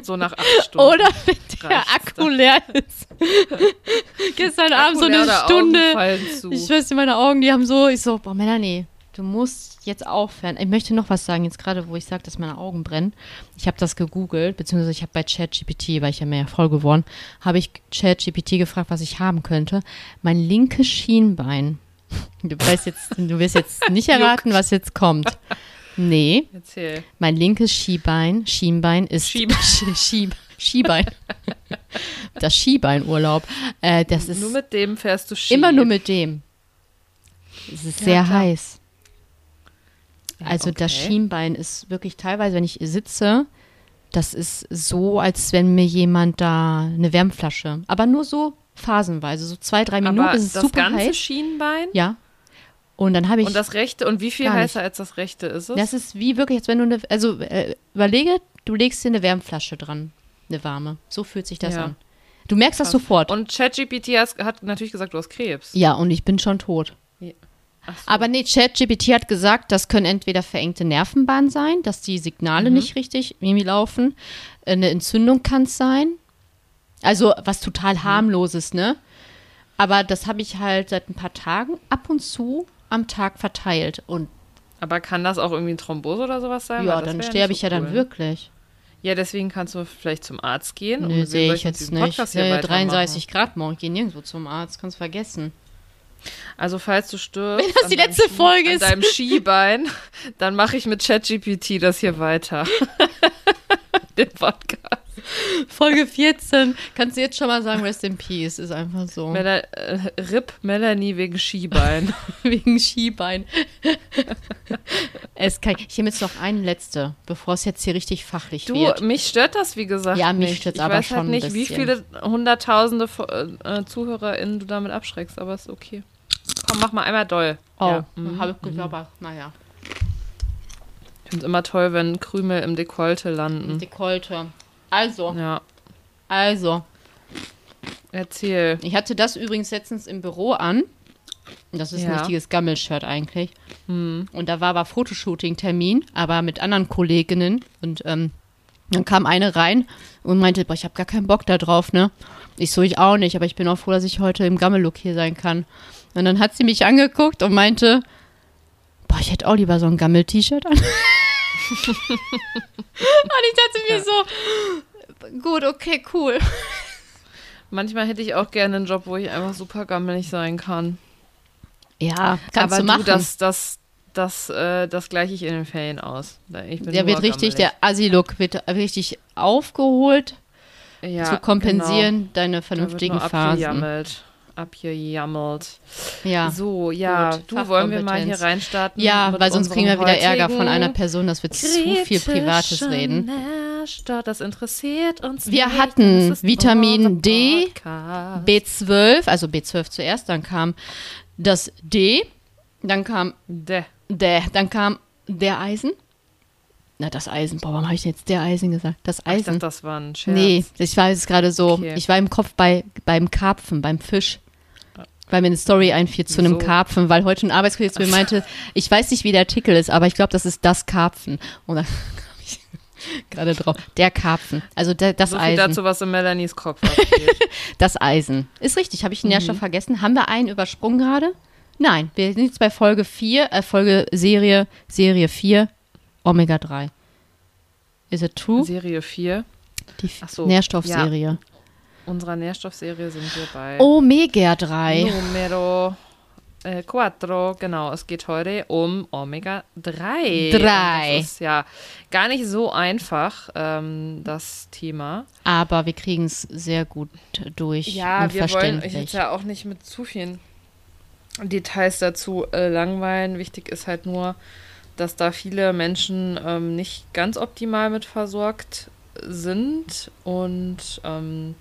So nach acht Stunden. Oder wenn der Akku leer ist. Gestern Abend so eine Stunde. Ich weiß, meine Augen, die haben so, ich so, boah, Melanie, du musst jetzt aufhören. Ich möchte noch was sagen, jetzt gerade, wo ich sage, dass meine Augen brennen. Ich habe das gegoogelt, beziehungsweise ich habe bei ChatGPT, weil ich ja mehr voll geworden, habe ich ChatGPT gefragt, was ich haben könnte. Mein linkes Schienbein. Du weißt jetzt, du wirst jetzt nicht erraten, was jetzt kommt. Nee, Erzähl. mein linkes Schienbein, Schienbein ist Schieb- Sch- Schieb. Das Skibeinurlaub. Äh, das ist nur mit dem fährst du Ski. immer nur mit dem. Es ist Ja, sehr klar. heiß. Also das okay. Schienbein ist wirklich teilweise, wenn ich sitze, das ist so, als wenn mir jemand da eine Wärmflasche, aber nur so phasenweise, so zwei, drei Minuten Aber ist es das super ganze heiß. Schienbein Ja. Und dann habe ich und das rechte und wie viel heißer als das rechte ist es? Das ist wie wirklich, als wenn du eine, also äh, überlege, du legst dir eine Wärmflasche dran, eine warme. So fühlt sich das Ja. an. Du merkst das Krass. sofort. und ChatGPT hat natürlich gesagt, du hast Krebs. ja, und ich bin schon tot. So. Aber nee, ChatGPT hat gesagt, das können entweder verengte Nervenbahnen sein, dass die Signale Mhm. nicht richtig irgendwie laufen. Eine Entzündung kann es sein. Also was Mhm. total harmloses, ne? Aber das habe ich halt seit ein paar Tagen ab und zu am Tag verteilt. Und Aber kann das auch irgendwie ein Thrombose oder sowas sein? Ja, dann sterbe nicht ich so ja dann cool. wirklich. Ja, deswegen kannst du vielleicht zum Arzt gehen. Nö, wir sehe ich jetzt nicht. Podcast Äh, weitermachen. 33 Grad morgen, ich gehe nirgendwo zum Arzt, kannst vergessen. Also falls du stirbst, Wenn das an die deinem letzte Ski- Folge an ist. deinem Skibein, dann mache ich mit ChatGPT das hier weiter. Den Podcast. Folge 14, kannst du jetzt schon mal sagen, Rest in Peace, ist einfach so. Mela äh, RIP Melanie wegen Skibein. Wegen Skibein. es kann, ich nehme jetzt noch eine letzte, bevor es jetzt hier richtig fachlich Du, wird. mich stört das, wie gesagt. Ja, mich stört's ich aber weiß schon halt ein nicht, wie bisschen. viele hunderttausende äh, ZuhörerInnen du damit abschreckst, aber ist okay. Komm, mach mal einmal doll. oh, Ja. Mhm. habe ich geglaubt, aber naja. Ich finde es immer toll, wenn Krümel im Dekolte landen. Dekolte. Also, Ja, also. erzähl. Ich hatte das übrigens letztens im Büro an. Das ist ein Ja. richtiges Gammelshirt eigentlich. Und da war aber Fotoshooting-Termin, aber mit anderen Kolleginnen. Und ähm, dann kam eine rein und meinte, boah, ich habe gar keinen Bock da drauf, ne? Ich so, ich auch nicht, aber ich bin auch froh, dass ich heute im Gammel-Look hier sein kann. Und dann hat sie mich angeguckt und meinte, boah, ich hätte auch lieber so ein Gammel-T-Shirt an. und ich dachte mir Ja. so, gut, okay, cool. Manchmal hätte ich auch gerne einen Job, wo ich einfach super gammelig sein kann. Ja, kannst aber du machen. das, das, das, äh, das gleiche ich in den Ferien aus. Ich bin Der wird richtig, gammelig. der Assi-Look wird richtig aufgeholt, ja, zu kompensieren genau. deine Da wird vernünftigen nur Phasen. Abgejammelt. Abgejammelt. Ja. So, ja, gut, du wollen wir mal hier reinstarten. ja, weil sonst kriegen wir wieder Ärger von einer Person, dass wir zu viel Privates reden. Das interessiert uns Wir nicht, hatten es Vitamin D, Podcast. B12, also B12 zuerst, dann kam das D, dann kam D. der, dann kam der Eisen, Na, das Eisen. Boah, warum habe ich denn jetzt der Eisen gesagt? Das Ich dachte, Eisen. das war ein Scherz. nee, ich war jetzt gerade so, Okay. ich war im Kopf bei, beim Karpfen, beim Fisch. Weil mir eine Story einfiel zu einem Wieso? Karpfen, weil heute ein Arbeitskollege zu mir meinte, ich weiß nicht, wie der Artikel ist, aber ich glaube, das ist das Karpfen. Und da kam ich gerade drauf. Der Karpfen. Also der, das So Eisen. dazu, was in Melanies Kopf abgeht. Das Eisen. Ist richtig, habe ich einen Mhm. Nährstoff vergessen. Haben wir einen übersprungen gerade? Nein, wir sind jetzt bei Folge 4, äh, Folge Serie, Serie 4, Omega 3. Is it true? Serie 4 Die Ach so, Nährstoffserie. Unserer Nährstoffserie sind wir bei Omega 3. Numero äh, Quattro. Genau, es geht heute um Omega-3. Drei. Und Das ist ja gar nicht so einfach, ähm, das Thema. Aber wir kriegen es sehr gut durch Ja, wir wollen euch jetzt ja auch nicht mit zu vielen Details dazu äh, langweilen. Wichtig ist halt nur, dass da viele Menschen ähm, nicht ganz optimal mit versorgt sind und ähm,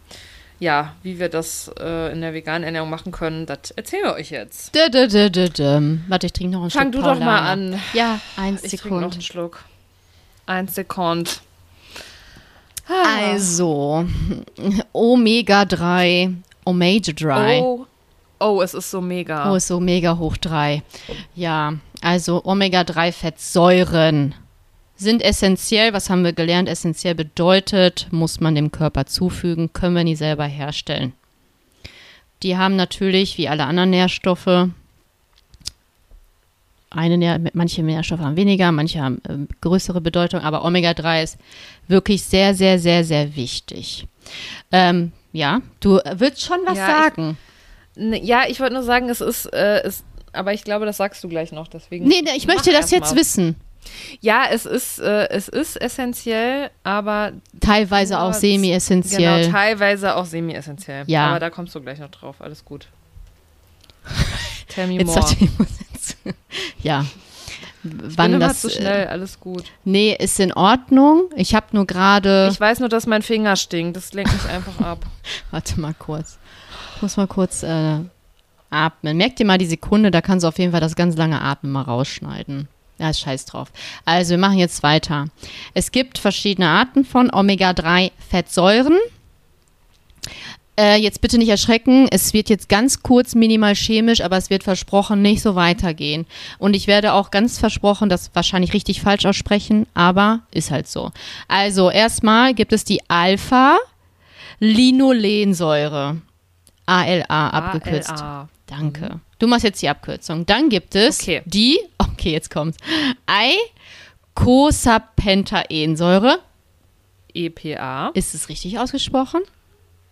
ja, wie wir das äh, in der veganen Ernährung machen können, das erzählen wir euch jetzt. Dö, dö, dö, dö, dö. Warte, ich trinke noch einen Fang Schluck du doch mal an. Ja, eins Ich trinke noch Sekund. einen Schluck. Ein Sekund. Also, Omega 3, Omega 3. Oh, oh, es ist so mega. Oh, ist so mega hoch 3. Ja, also Omega-3-Fettsäuren sind essentiell. Was haben wir gelernt? Essentiell bedeutet, muss man dem Körper zufügen, können wir nie selber herstellen. Die haben natürlich, wie alle anderen Nährstoffe, eine manche Nährstoffe haben weniger, manche haben ähm, größere Bedeutung, aber Omega-3 ist wirklich sehr, sehr, sehr, sehr wichtig. Ähm, ja, du willst schon was Ja, ich- sagen. Ne, ja, ich wollte nur sagen, es ist, äh, es, aber ich glaube, das sagst du gleich noch. Deswegen. Nee, nee, ich möchte das jetzt mal. wissen. Ja, es ist, äh, es ist essentiell, aber Teilweise auch semi-essentiell. genau, teilweise auch semi-essentiell. Ja. Aber da kommst du gleich noch drauf. Alles gut. Tell me more. ja. Ich Wann das? zu schnell. Alles gut. Äh, nee, ist in Ordnung. Ich habe nur gerade. Ich weiß nur, dass mein Finger stinkt. Das lenkt mich einfach ab. Warte mal kurz. Ich muss mal kurz äh, atmen. Merkt ihr mal die Sekunde, da kannst du auf jeden Fall das ganz lange Atmen mal rausschneiden. Ja, scheiß drauf. Also, wir machen jetzt weiter. Es gibt verschiedene Arten von Omega-3-Fettsäuren. Äh, jetzt bitte nicht erschrecken. Es wird jetzt ganz kurz minimal chemisch, aber es wird versprochen nicht so weitergehen. Und ich werde auch ganz versprochen, das wahrscheinlich richtig falsch aussprechen, aber ist halt so. Also erstmal gibt es die Alpha-Linolensäure. ALA abgekürzt. ALA. Danke. Du machst jetzt die Abkürzung. Dann gibt es Okay. die, okay, jetzt kommt's. Eicosapentaensäure. EPA. Ist es richtig ausgesprochen?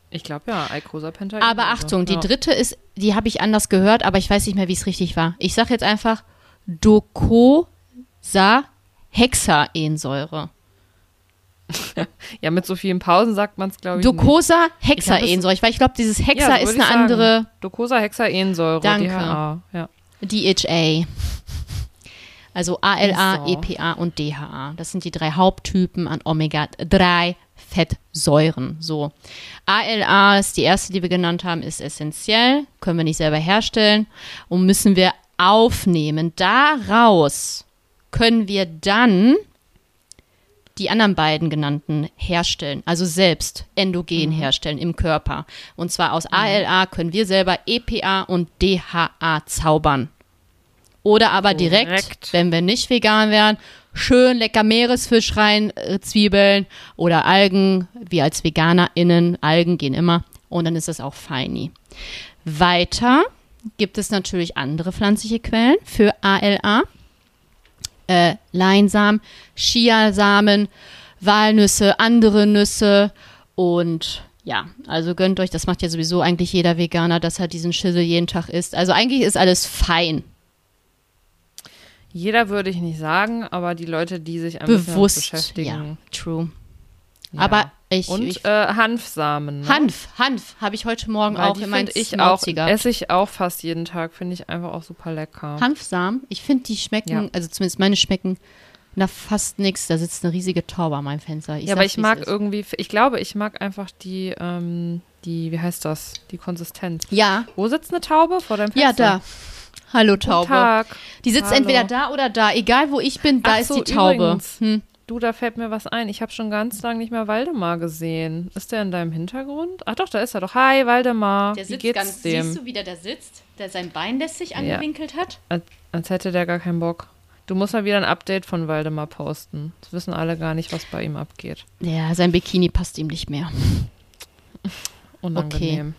Ich glaube ja, Eicosapentaen. Aber Achtung, die ja. dritte ist, die habe ich anders gehört, aber ich weiß nicht mehr, wie es richtig war. Ich sage jetzt einfach Docosahexaensäure. Ja, mit so vielen Pausen sagt man es, glaube ich. nicht. Docosahexaensäure. Weil ich glaube, dieses Hexa Ja, ist ich eine andere sagen. Docosahexaensäure. Danke. DHA. Ja. DHA. Also ALA, So. EPA und DHA. Das sind die drei Haupttypen an Omega-3-Fettsäuren. So. ALA ist die erste, die wir genannt haben, ist essentiell, können wir nicht selber herstellen und müssen wir aufnehmen. Daraus können wir dann die anderen beiden genannten herstellen, also selbst endogen herstellen im Körper. Und zwar aus ALA können wir selber EPA und DHA zaubern. Oder aber direkt, Korrekt. wenn wir nicht vegan wären, schön lecker Meeresfisch rein, äh, Zwiebeln oder Algen. Wir als VeganerInnen, Algen gehen immer. Und dann ist das auch feini. Weiter gibt es natürlich andere pflanzliche Quellen für ALA. Äh, Leinsamen, Chiasamen, Walnüsse, andere Nüsse und ja, also gönnt euch, das macht ja sowieso eigentlich jeder Veganer, dass er diesen Schissel jeden Tag isst. Also eigentlich ist alles fein. Jeder würde ich nicht sagen, aber die Leute, die sich ein bisschen damit Bewusst. Ja, beschäftigen. true. Ja. Aber ich, Und ich äh, Hanfsamen. Ne? Hanf, Hanf habe ich heute Morgen Weil auch die in meinem finde ich auch, esse ich auch fast jeden Tag, finde ich einfach auch super lecker. Hanfsamen, ich finde, die schmecken, Ja. also zumindest meine schmecken nach fast nichts. Da sitzt eine riesige Taube an meinem Fenster. Ich ja, aber ich mag ist. irgendwie, ich glaube, ich mag einfach die, ähm, die, wie heißt das? Die Konsistenz. Ja, Wo sitzt eine Taube? Vor deinem Fenster? ja, da. Hallo Guten Taube. Tag. Die sitzt Hallo. entweder da oder da. Egal wo ich bin, da Ach ist so, die Taube. übrigens. Hm. Du, da fällt mir was ein. Ich habe schon ganz lange nicht mehr Waldemar gesehen. Ist der in deinem Hintergrund? Ach doch, da ist er doch. Hi, Waldemar. Der Wie sitzt geht's ganz, dem? siehst du, wie der da sitzt? Der sein Bein lässt sich angewinkelt hat? Als, als hätte der gar keinen Bock. Du musst mal wieder ein Update von Waldemar posten. Das wissen alle gar nicht, was bei ihm abgeht. Ja, sein Bikini passt ihm nicht mehr. Unangenehm.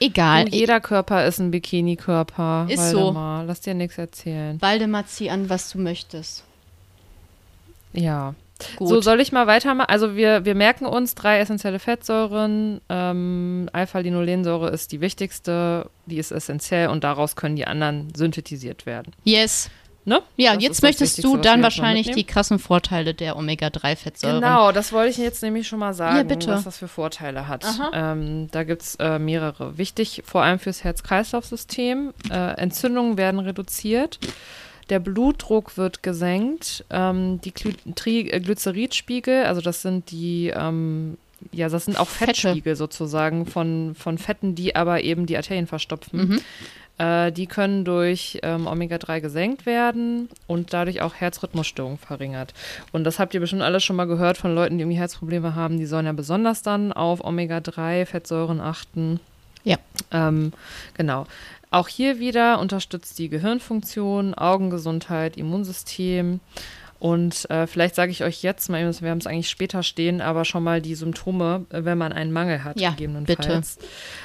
Egal. Du, jeder Körper ist ein Bikini-Körper. Ist so. Waldemar. Lass dir nichts erzählen. Waldemar, zieh an, was du möchtest. Ja. Gut. So, soll ich mal weitermachen? Also wir, wir merken uns drei essentielle Fettsäuren. Ähm, Alpha-Linolensäure ist die wichtigste, die ist essentiell und daraus können die anderen synthetisiert werden. yes. Ne? Ja, Das jetzt möchtest du dann wahrscheinlich die krassen Vorteile der Omega-3-Fettsäuren. Genau, das wollte ich jetzt nämlich schon mal sagen, Ja, bitte. was das für Vorteile hat. Ähm, da gibt es äh, mehrere. Wichtig vor allem fürs Herz-Kreislauf-System. Äh, Entzündungen werden reduziert. Der Blutdruck wird gesenkt. Ähm, die Gly Tri äh, Glyceridspiegel, also das sind die, ähm, ja, das sind auch Fette. Fettspiegel sozusagen von, von Fetten, die aber eben die Arterien verstopfen. Mhm. Äh, die können durch ähm, Omega-3 gesenkt werden und dadurch auch Herzrhythmusstörungen verringert. Und das habt ihr bestimmt alle schon mal gehört von Leuten, die irgendwie Herzprobleme haben. Die sollen ja besonders dann auf Omega-3-Fettsäuren achten. Ja. Ähm, genau. Auch hier wieder unterstützt die Gehirnfunktion, Augengesundheit, Immunsystem. Und äh, vielleicht sage ich euch jetzt mal, wir haben es eigentlich später stehen, aber schon mal die Symptome, äh, wenn man einen Mangel hat, Ja, gegebenenfalls.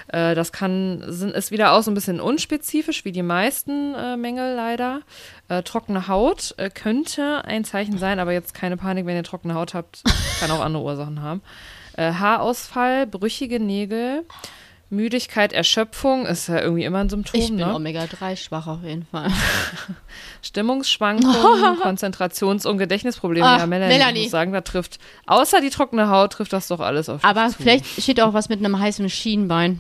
Äh, das kann, sind, ist wieder auch so ein bisschen unspezifisch, wie die meisten äh, Mängel leider. Äh, trockene Haut äh, könnte ein Zeichen sein, aber jetzt keine Panik, wenn ihr trockene Haut habt, kann auch andere Ursachen haben. Haarausfall, brüchige Nägel, Müdigkeit, Erschöpfung ist ja irgendwie immer ein Symptom. Ich bin ne? Omega-3 schwach auf jeden Fall. Stimmungsschwankungen, Konzentrations- und Gedächtnisprobleme. Ach, ja, Melanie, Melanie. Muss sagen, da trifft, außer die trockene Haut, trifft das doch alles auf Aber zu. vielleicht steht auch was mit einem heißen Schienbein.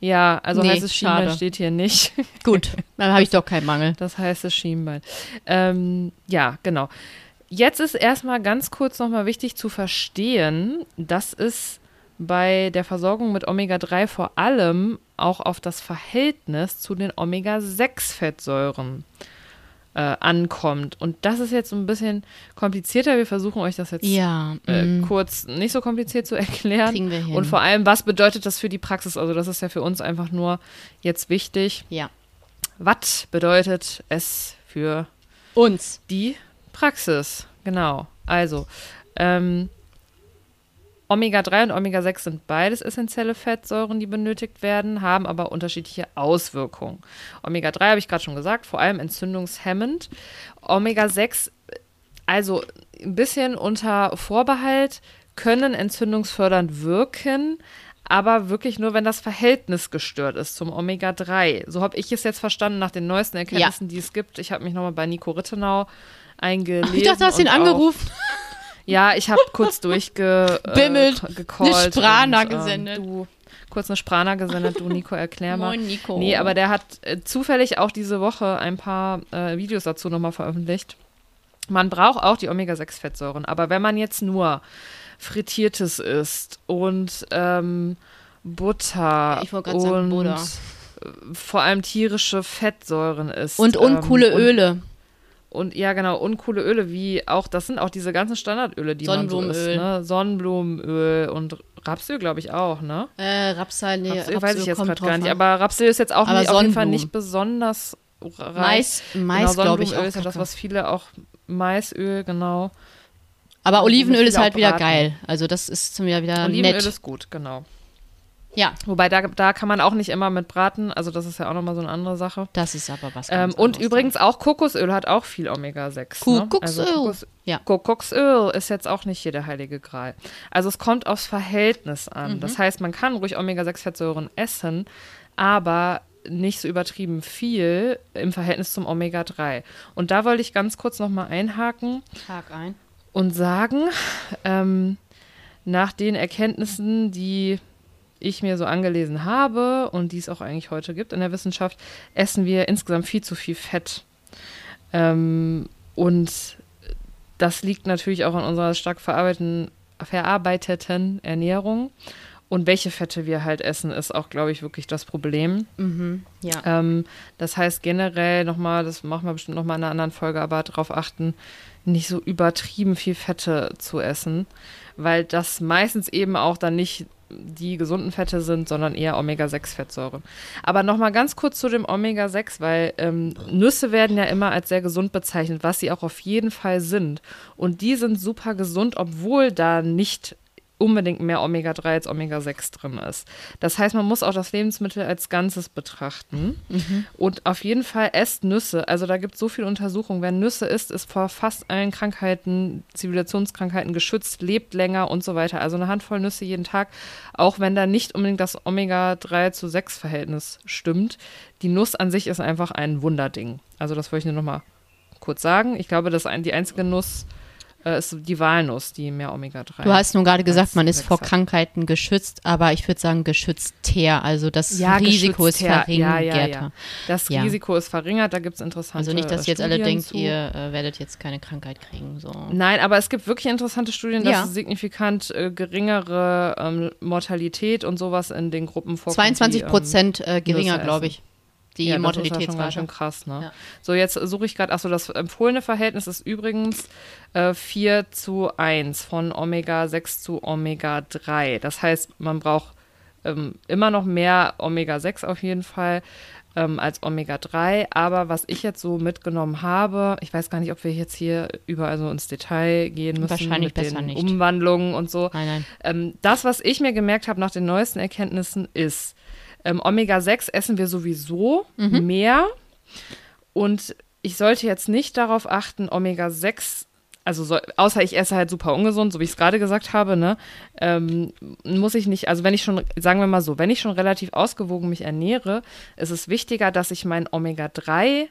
Ja, also Nee, heißes Schienbein schade. steht hier nicht. Gut, dann habe ich doch keinen Mangel. Das heiße Schienbein. Ähm, ja, genau. Jetzt ist erstmal ganz kurz nochmal wichtig zu verstehen, dass es bei der Versorgung mit Omega-3 vor allem auch auf das Verhältnis zu den Omega-6-Fettsäuren äh, ankommt. Und das ist jetzt ein bisschen komplizierter. Wir versuchen euch das jetzt Ja, äh, mm, kurz nicht so kompliziert zu erklären. kriegen wir hin. Und vor allem, was bedeutet das für die Praxis? Also das ist ja für uns einfach nur jetzt wichtig. ja. Was bedeutet es für Uns. die Praxis? Genau. Also, ähm, Omega-3 und Omega-6 sind beides essentielle Fettsäuren, die benötigt werden, haben aber unterschiedliche Auswirkungen. Omega-3 habe ich gerade schon gesagt, vor allem entzündungshemmend. Omega-6, also ein bisschen unter Vorbehalt, können entzündungsfördernd wirken, aber wirklich nur, wenn das Verhältnis gestört ist zum Omega-3. So habe ich es jetzt verstanden nach den neuesten Erkenntnissen, die es gibt. Ich habe mich nochmal bei Nico Rittenau eingelesen. Ich dachte, du hast ihn angerufen. Ja, ich habe kurz durchge Bimmelt. äh, gecallt Eine Sprana und, ähm, gesendet. Du, kurz eine Sprana gesendet. Du, Nico, erklär mal. Moin, Nico. Nee, aber der hat äh, zufällig auch diese Woche ein paar äh, Videos dazu nochmal veröffentlicht. Man braucht auch die Omega-6-Fettsäuren, aber wenn man jetzt nur Frittiertes isst und ähm, Butter Ich sagen, und Butter. äh, vor allem tierische Fettsäuren isst. Und uncoole ähm, und, Öle. Und ja, genau, uncoole Öle, wie auch, das sind auch diese ganzen Standardöle, die man so isst. Sonnenblumenöl. Ne? Sonnenblumenöl und Rapsöl, glaube ich, auch, ne? Äh, Rapsal, nee, Rapsöl Rapsöl weiß ich jetzt gerade gar nicht, an. aber Rapsöl ist jetzt auch nicht, auf jeden Fall nicht besonders reich. Mais, Mais genau, glaube ich Sonnenblumenöl auch. ist ja das, was viele auch, Maisöl, genau. Aber Olivenöl ist halt wieder geil. Also das ist zum wieder, wieder Olivenöl nett. ist gut, genau. Ja, Wobei, da, da kann man auch nicht immer mit braten, also das ist ja auch nochmal so eine andere Sache. das ist aber was Ähm, ganz und anderes übrigens auch Kokosöl hat auch viel Omega-6. Kuckucksöl. Ne? Also Kokos, Ja. Kuckucksöl ist jetzt auch nicht hier der heilige Gral. Also es kommt aufs Verhältnis an. Mhm. Das heißt, man kann ruhig Omega-6-Fettsäuren essen, aber nicht so übertrieben viel im Verhältnis zum Omega-3. Und da wollte ich ganz kurz nochmal einhaken dann. Tag ein. und sagen, ähm, nach den Erkenntnissen, die ich mir so angelesen habe und die es auch eigentlich heute gibt in der Wissenschaft, essen wir insgesamt viel zu viel Fett. Ähm, und das liegt natürlich auch an unserer stark verarbeiteten, Ernährung. Und welche Fette wir halt essen, ist auch, glaube ich, wirklich das Problem. Mhm. Ja. Ähm, das heißt generell nochmal, das machen wir bestimmt nochmal in einer anderen Folge, aber darauf achten, nicht so übertrieben viel Fette zu essen, weil das meistens eben auch dann nicht die gesunden Fette sind, sondern eher Omega-6-Fettsäuren. Aber nochmal ganz kurz zu dem Omega-6, weil ähm, Nüsse werden ja immer als sehr gesund bezeichnet, was sie auch auf jeden Fall sind. Und die sind super gesund, obwohl da nicht unbedingt mehr Omega-3 als Omega-6 drin ist. Das heißt, man muss auch das Lebensmittel als Ganzes betrachten. Mhm. Und auf jeden Fall esst Nüsse. Also da gibt es so viele Untersuchungen. Wer Nüsse isst, ist vor fast allen Krankheiten, Zivilisationskrankheiten geschützt, lebt länger und so weiter. Also eine Handvoll Nüsse jeden Tag, auch wenn da nicht unbedingt das Omega-3 zu 6 Verhältnis stimmt. Die Nuss an sich ist einfach ein Wunderding. Also das wollte ich nur noch mal kurz sagen. Ich glaube, das ist die einzige Nuss, äh, ist die Walnuss, die mehr Omega-3. Du hast nun gerade gesagt, man ist vor hat. Krankheiten geschützt, aber ich würde sagen geschützter. Also das ja, Risiko ist verringert. Ja, ja, ja. Das Risiko ist verringert, da gibt es interessante Also nicht, dass jetzt Studien alle denkt, zu. ihr äh, werdet jetzt keine Krankheit kriegen. So. Nein, aber es gibt wirklich interessante Studien, dass signifikant äh, geringere ähm, Mortalität und sowas in den Gruppen vorkommt. 22 Prozent äh, geringer, glaube ich die ja, Mortalitätsrate. Das ist ja schon, krass, ne? Ja. So, jetzt suche ich gerade, achso, das empfohlene Verhältnis ist übrigens äh, 4 zu 1 von Omega 6 zu Omega 3. Das heißt, man braucht ähm, immer noch mehr Omega 6 auf jeden Fall ähm, als Omega 3. Aber was ich jetzt so mitgenommen habe, ich weiß gar nicht, ob wir jetzt hier überall so ins Detail gehen müssen. Wahrscheinlich mit besser den nicht. Umwandlungen und so. Nein, nein. Ähm, das, was ich mir gemerkt habe nach den neuesten Erkenntnissen, ist, ähm, Omega-6 essen wir sowieso mhm. mehr. Und ich sollte jetzt nicht darauf achten, Omega-6 also so, außer ich esse halt super ungesund, so wie ich es gerade gesagt habe, ne, ähm, muss ich nicht, also wenn ich schon, sagen wir mal so, wenn ich schon relativ ausgewogen mich ernähre, ist es wichtiger, dass ich mein Omega-3,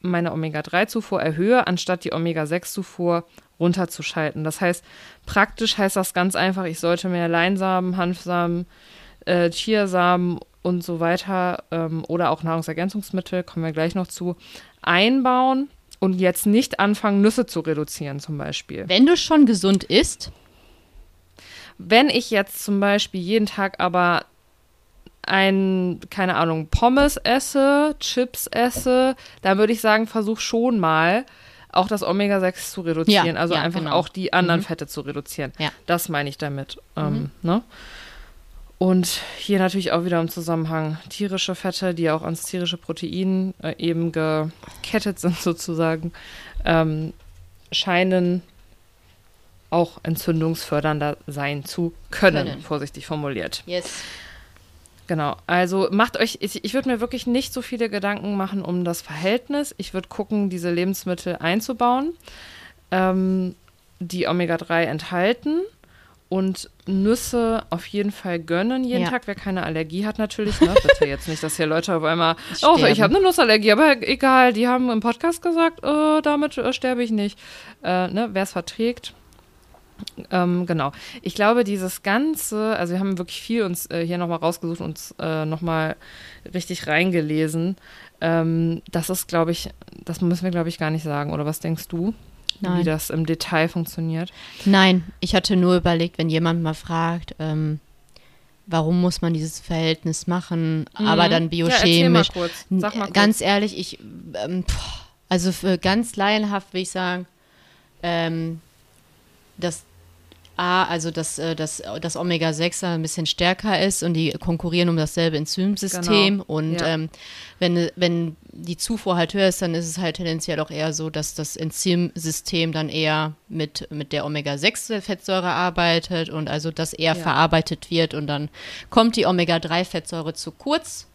meine Omega-3-Zufuhr erhöhe, anstatt die Omega-6-Zufuhr runterzuschalten. Das heißt, praktisch heißt das ganz einfach, ich sollte mehr Leinsamen, Hanfsamen, äh, Chiasamen und so weiter ähm, oder auch Nahrungsergänzungsmittel, kommen wir gleich noch zu, einbauen und jetzt nicht anfangen, Nüsse zu reduzieren zum Beispiel. Wenn du schon gesund isst? Wenn ich jetzt zum Beispiel jeden Tag aber ein, keine Ahnung, Pommes esse, Chips esse, dann würde ich sagen, versuch schon mal auch das Omega-6 zu reduzieren. Ja, also ja, einfach genau. auch die anderen mhm. Fette zu reduzieren. Ja. Das meine ich damit. Ähm, mhm. ne? Und hier natürlich auch wieder im Zusammenhang tierische Fette, die auch ans tierische Protein äh, eben gekettet sind sozusagen, ähm, scheinen auch entzündungsfördernder sein zu können, können. vorsichtig formuliert. Yes. Genau, also macht euch, ich, ich würde mir wirklich nicht so viele Gedanken machen um das Verhältnis. Ich würde gucken, diese Lebensmittel einzubauen, ähm, die Omega-3 enthalten und Nüsse auf jeden Fall gönnen jeden ja. Tag, wer keine Allergie hat natürlich. Ne? Bitte jetzt nicht, dass hier Leute auf einmal, oh, ich habe eine Nussallergie, aber egal, die haben im Podcast gesagt, oh, damit äh, sterbe ich nicht. Äh, ne? Wer es verträgt. Ähm, genau. Ich glaube, dieses Ganze, also wir haben wirklich viel uns äh, hier nochmal rausgesucht und uns äh, nochmal richtig reingelesen. Ähm, das ist, glaube ich, das müssen wir, glaube ich, gar nicht sagen. Oder was denkst du? Nein. wie das im Detail funktioniert. Nein, ich hatte nur überlegt, wenn jemand mal fragt, ähm, warum muss man dieses Verhältnis machen, mhm. aber dann biochemisch. Ja, mal mal kurz. Ganz ehrlich, ich, ähm, also für ganz laienhaft will ich sagen, ähm, dass A, also dass, äh, dass das Omega-6 ein bisschen stärker ist und die konkurrieren um dasselbe Enzymsystem. Genau. Und ja. ähm, wenn, wenn die Zufuhr halt höher ist, dann ist es halt tendenziell auch eher so, dass das Enzymsystem dann eher mit, mit der Omega-6-Fettsäure arbeitet und also das eher ja. verarbeitet wird und dann kommt die Omega-3-Fettsäure zu kurz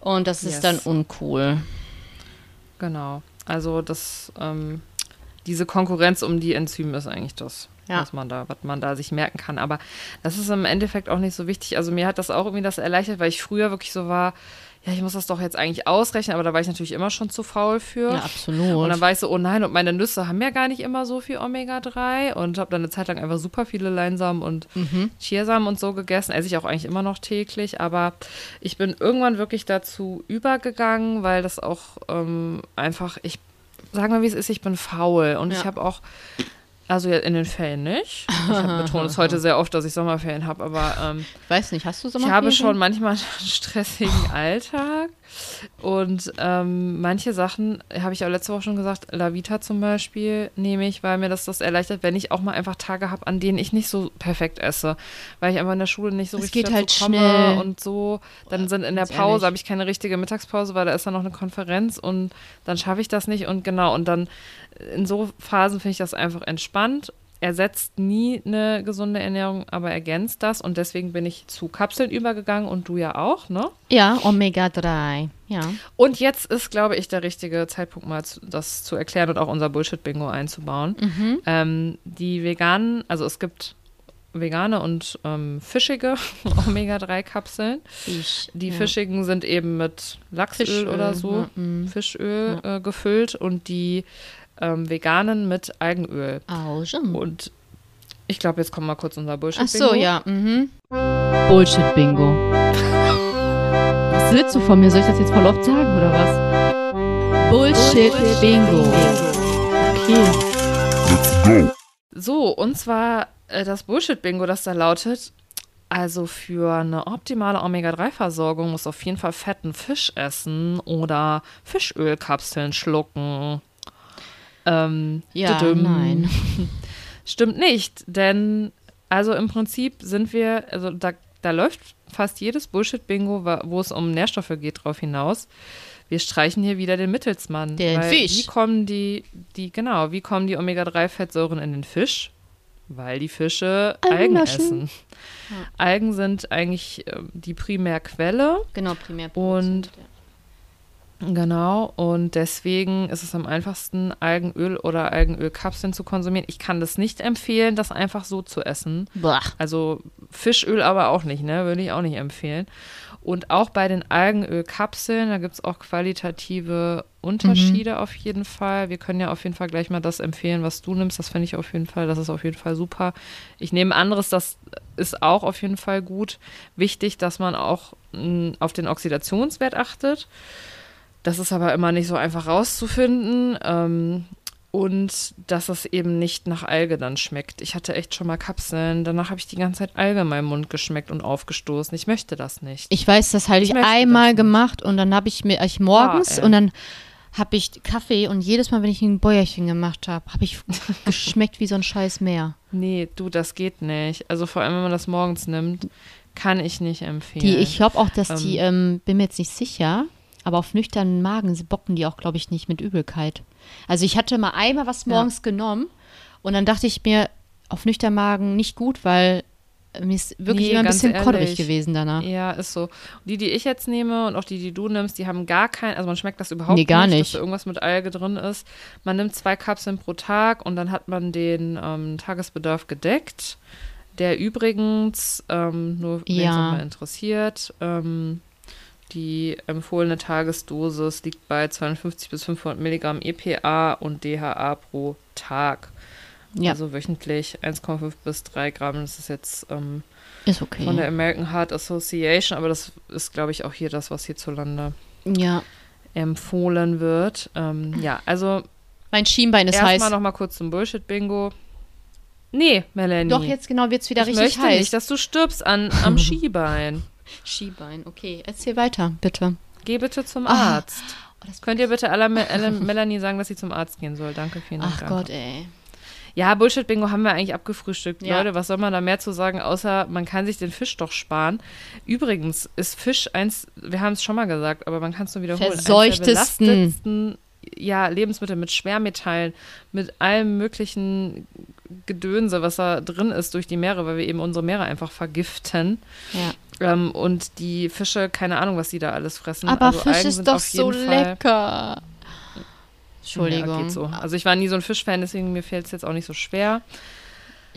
und das ist yes. dann uncool. Genau. Also das, ähm, diese Konkurrenz um die Enzyme ist eigentlich das ja. was man da, was man da sich merken kann. Aber das ist im Endeffekt auch nicht so wichtig. Also mir hat das auch irgendwie das erleichtert, weil ich früher wirklich so war, ja, ich muss das doch jetzt eigentlich ausrechnen, aber da war ich natürlich immer schon zu faul für. Ja, absolut. Und dann war ich so, oh nein, und meine Nüsse haben ja gar nicht immer so viel Omega-3 und habe dann eine Zeit lang einfach super viele Leinsamen und mhm. Chiasamen und so gegessen. Esse ich auch eigentlich immer noch täglich, aber ich bin irgendwann wirklich dazu übergegangen, weil das auch ähm, einfach, ich, sagen wir wie es ist, ich bin faul und ja. ich habe auch also in den Ferien nicht. Ich betone es heute sehr oft, dass ich Sommerferien habe, aber ähm, ich weiß nicht, hast du Sommerferien? Ich habe schon manchmal einen stressigen Alltag. Und ähm, manche Sachen, habe ich auch letzte Woche schon gesagt, Lavita zum Beispiel nehme ich, weil mir das das erleichtert, wenn ich auch mal einfach Tage habe, an denen ich nicht so perfekt esse, weil ich einfach in der Schule nicht so Es richtig geht halt komme schnell. und so. Dann sind in der Pause, habe ich keine richtige Mittagspause, weil da ist dann noch eine Konferenz und dann schaffe ich das nicht und genau. Und dann in so Phasen finde ich das einfach entspannt. Ersetzt nie eine gesunde Ernährung, aber ergänzt das und deswegen bin ich zu Kapseln übergegangen und du ja auch, ne? Ja, Omega-3. Ja. Und jetzt ist, glaube ich, der richtige Zeitpunkt, mal zu, das zu erklären und auch unser Bullshit-Bingo einzubauen. Mhm. Ähm, die veganen, also es gibt vegane und ähm, fischige Omega-3-Kapseln. Fisch. Die ja. fischigen sind eben mit Lachsöl Fischöl, oder so, ja, mm. Fischöl äh, gefüllt und die ähm, veganen mit Algenöl. Augen. Und ich glaube, jetzt kommt mal kurz unser Ach Bullshit-Bingo. so, ja. Mhm. Bullshit-Bingo. Was willst du von mir? Soll ich das jetzt voll oft sagen oder was? Bullshit-Bingo. Okay. So, und zwar äh, das Bullshit-Bingo, das da lautet, also für eine optimale Omega-3-Versorgung muss auf jeden Fall fetten Fisch essen oder Fischölkapseln schlucken. Ähm, Ja, düdüm. nein. Stimmt nicht, denn also im Prinzip sind wir, also da, da läuft fast jedes Bullshit-Bingo, wo es um Nährstoffe geht, drauf hinaus. Wir streichen hier wieder den Mittelsmann. Den Fisch. Wie kommen die, die, genau, wie kommen die Omega-3-Fettsäuren in den Fisch? Weil die Fische Algen Algennaschen. essen. Algen sind eigentlich ähm, die Primärquelle. Genau, primär. Und- Genau, und deswegen ist es am einfachsten, Algenöl oder Algenölkapseln zu konsumieren. Ich kann das nicht empfehlen, das einfach so zu essen. Boah. Also Fischöl aber auch nicht, ne? Würde ich auch nicht empfehlen. Und auch bei den Algenölkapseln, da gibt es auch qualitative Unterschiede auf jeden Fall. Wir können ja auf jeden Fall gleich mal das empfehlen, was du nimmst. Das finde ich auf jeden Fall, das ist auf jeden Fall super. Ich nehme anderes, das ist auch auf jeden Fall gut. Wichtig, dass man auch mh, auf den Oxidationswert achtet. Das ist aber immer nicht so einfach rauszufinden. Ähm, und dass es eben nicht nach Alge dann schmeckt. Ich hatte echt schon mal Kapseln, danach habe ich die ganze Zeit Alge in meinem Mund geschmeckt und aufgestoßen. Ich möchte das nicht. Ich weiß, das habe ich, Ich einmal gemacht und dann habe ich mir ich morgens Ah, ey. und dann habe ich Kaffee und jedes Mal, wenn ich ein Bäuerchen gemacht habe, habe ich geschmeckt wie so ein scheiß Meer. Nee, du, das geht nicht. Also vor allem, wenn man das morgens nimmt, kann ich nicht empfehlen. Die, ich glaube auch, dass die, ähm, bin mir jetzt nicht sicher, aber auf nüchternen Magen bocken die auch, glaube ich, nicht mit Übelkeit. Also ich hatte mal einmal was Ja. morgens genommen und dann dachte ich mir, auf nüchternen Magen nicht gut, weil äh, mir ist wirklich Nee, immer ein bisschen kodderig ehrlich. gewesen danach. Ja, ist so. Die, die ich jetzt nehme und auch die, die du nimmst, die haben gar kein, also man schmeckt das überhaupt Nee, gar nicht, nicht. dass da irgendwas mit Alge drin ist. Man nimmt zwei Kapseln pro Tag und dann hat man den ähm, Tagesbedarf gedeckt. Der übrigens, ähm, nur wenn es Ja. mal interessiert, ähm, die empfohlene Tagesdosis liegt bei 250 bis 500 Milligramm EPA und DHA pro Tag. Ja, Also wöchentlich 1,5 bis 3 Gramm. Das ist jetzt ähm, ist okay. von der American Heart Association, aber das ist, glaube ich, auch hier das, was hierzulande ja, empfohlen wird. Ähm, ja, also mein Schienbein ist heiß. erstmal noch mal kurz zum Bullshit-Bingo. Nee, Melanie. Doch, jetzt genau wird es wieder ich richtig möchte heiß. nicht, dass du stirbst an, am Skibein. Schienbein, okay. Erzähl weiter, bitte. Geh bitte zum Ah. Arzt. Oh, Könnt ihr bitte aller Me alle Melanie sagen, dass sie zum Arzt gehen soll? Danke, vielen Dank. Ach danke. Gott, ey. Ja, Bullshit-Bingo haben wir eigentlich abgefrühstückt. Ja. Leute, was soll man da mehr zu sagen, außer man kann sich den Fisch doch sparen. Übrigens ist Fisch eins, wir haben es schon mal gesagt, aber man kann es nur wiederholen. Verseuchtesten. Ja, Lebensmittel mit Schwermetallen, mit allem möglichen Gedönse, was da drin ist durch die Meere, weil wir eben unsere Meere einfach vergiften. Ja. Ähm, und die Fische, keine Ahnung, was die da alles fressen. Aber also Fisch Algen ist sind doch so Fall- lecker. Entschuldigung. Ja, geht so. Also ich war nie so ein Fischfan, deswegen mir fällt es jetzt auch nicht so schwer.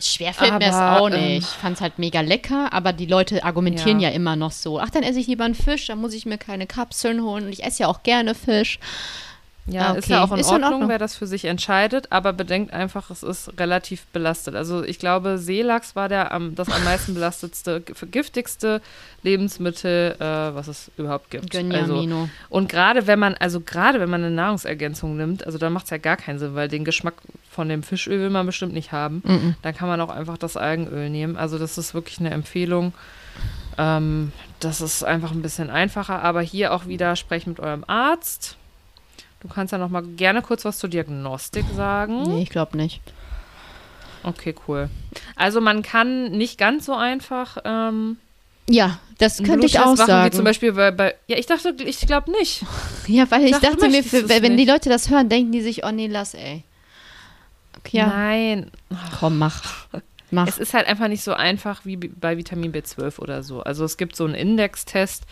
Schwer fällt mir das Aber, auch ähm, nicht. Ich fand es halt mega lecker, aber die Leute argumentieren ja. Ja. immer noch so. Ach, dann esse ich lieber einen Fisch, dann muss ich mir keine Kapseln holen und ich esse ja auch gerne Fisch. Ja, Ah, ist okay. ja auch in Ist in Ordnung, Ordnung. wer das für sich entscheidet, aber bedenkt einfach, es ist relativ belastet. Also ich glaube, Seelachs war der am, das am meisten belastetste, giftigste Lebensmittel, äh, was es überhaupt gibt. Also, Gönjamino. und gerade wenn man, also gerade wenn man eine Nahrungsergänzung nimmt, also da macht es ja gar keinen Sinn, weil den Geschmack von dem Fischöl will man bestimmt nicht haben. Mhm. Dann kann man auch einfach das Algenöl nehmen. Also das ist wirklich eine Empfehlung. Ähm, das ist einfach ein bisschen einfacher, aber hier auch wieder sprecht mit eurem Arzt. Du kannst ja noch mal gerne kurz was zur Diagnostik sagen. Nee, ich glaube nicht. Okay, cool. Also man kann nicht ganz so einfach ähm, Ja, das könnte ich auch machen, sagen. Wie zum Beispiel bei, bei ja, ich dachte, ich glaube nicht. ja, weil ich Dachte, dachte mir, für, wenn die nicht. Leute das hören, denken die sich, oh nee, lass, ey. Okay, ja, Nein, komm, mach. Mach. es ist halt einfach nicht so einfach wie bei Vitamin B12 oder so. Also es gibt so einen Indextest.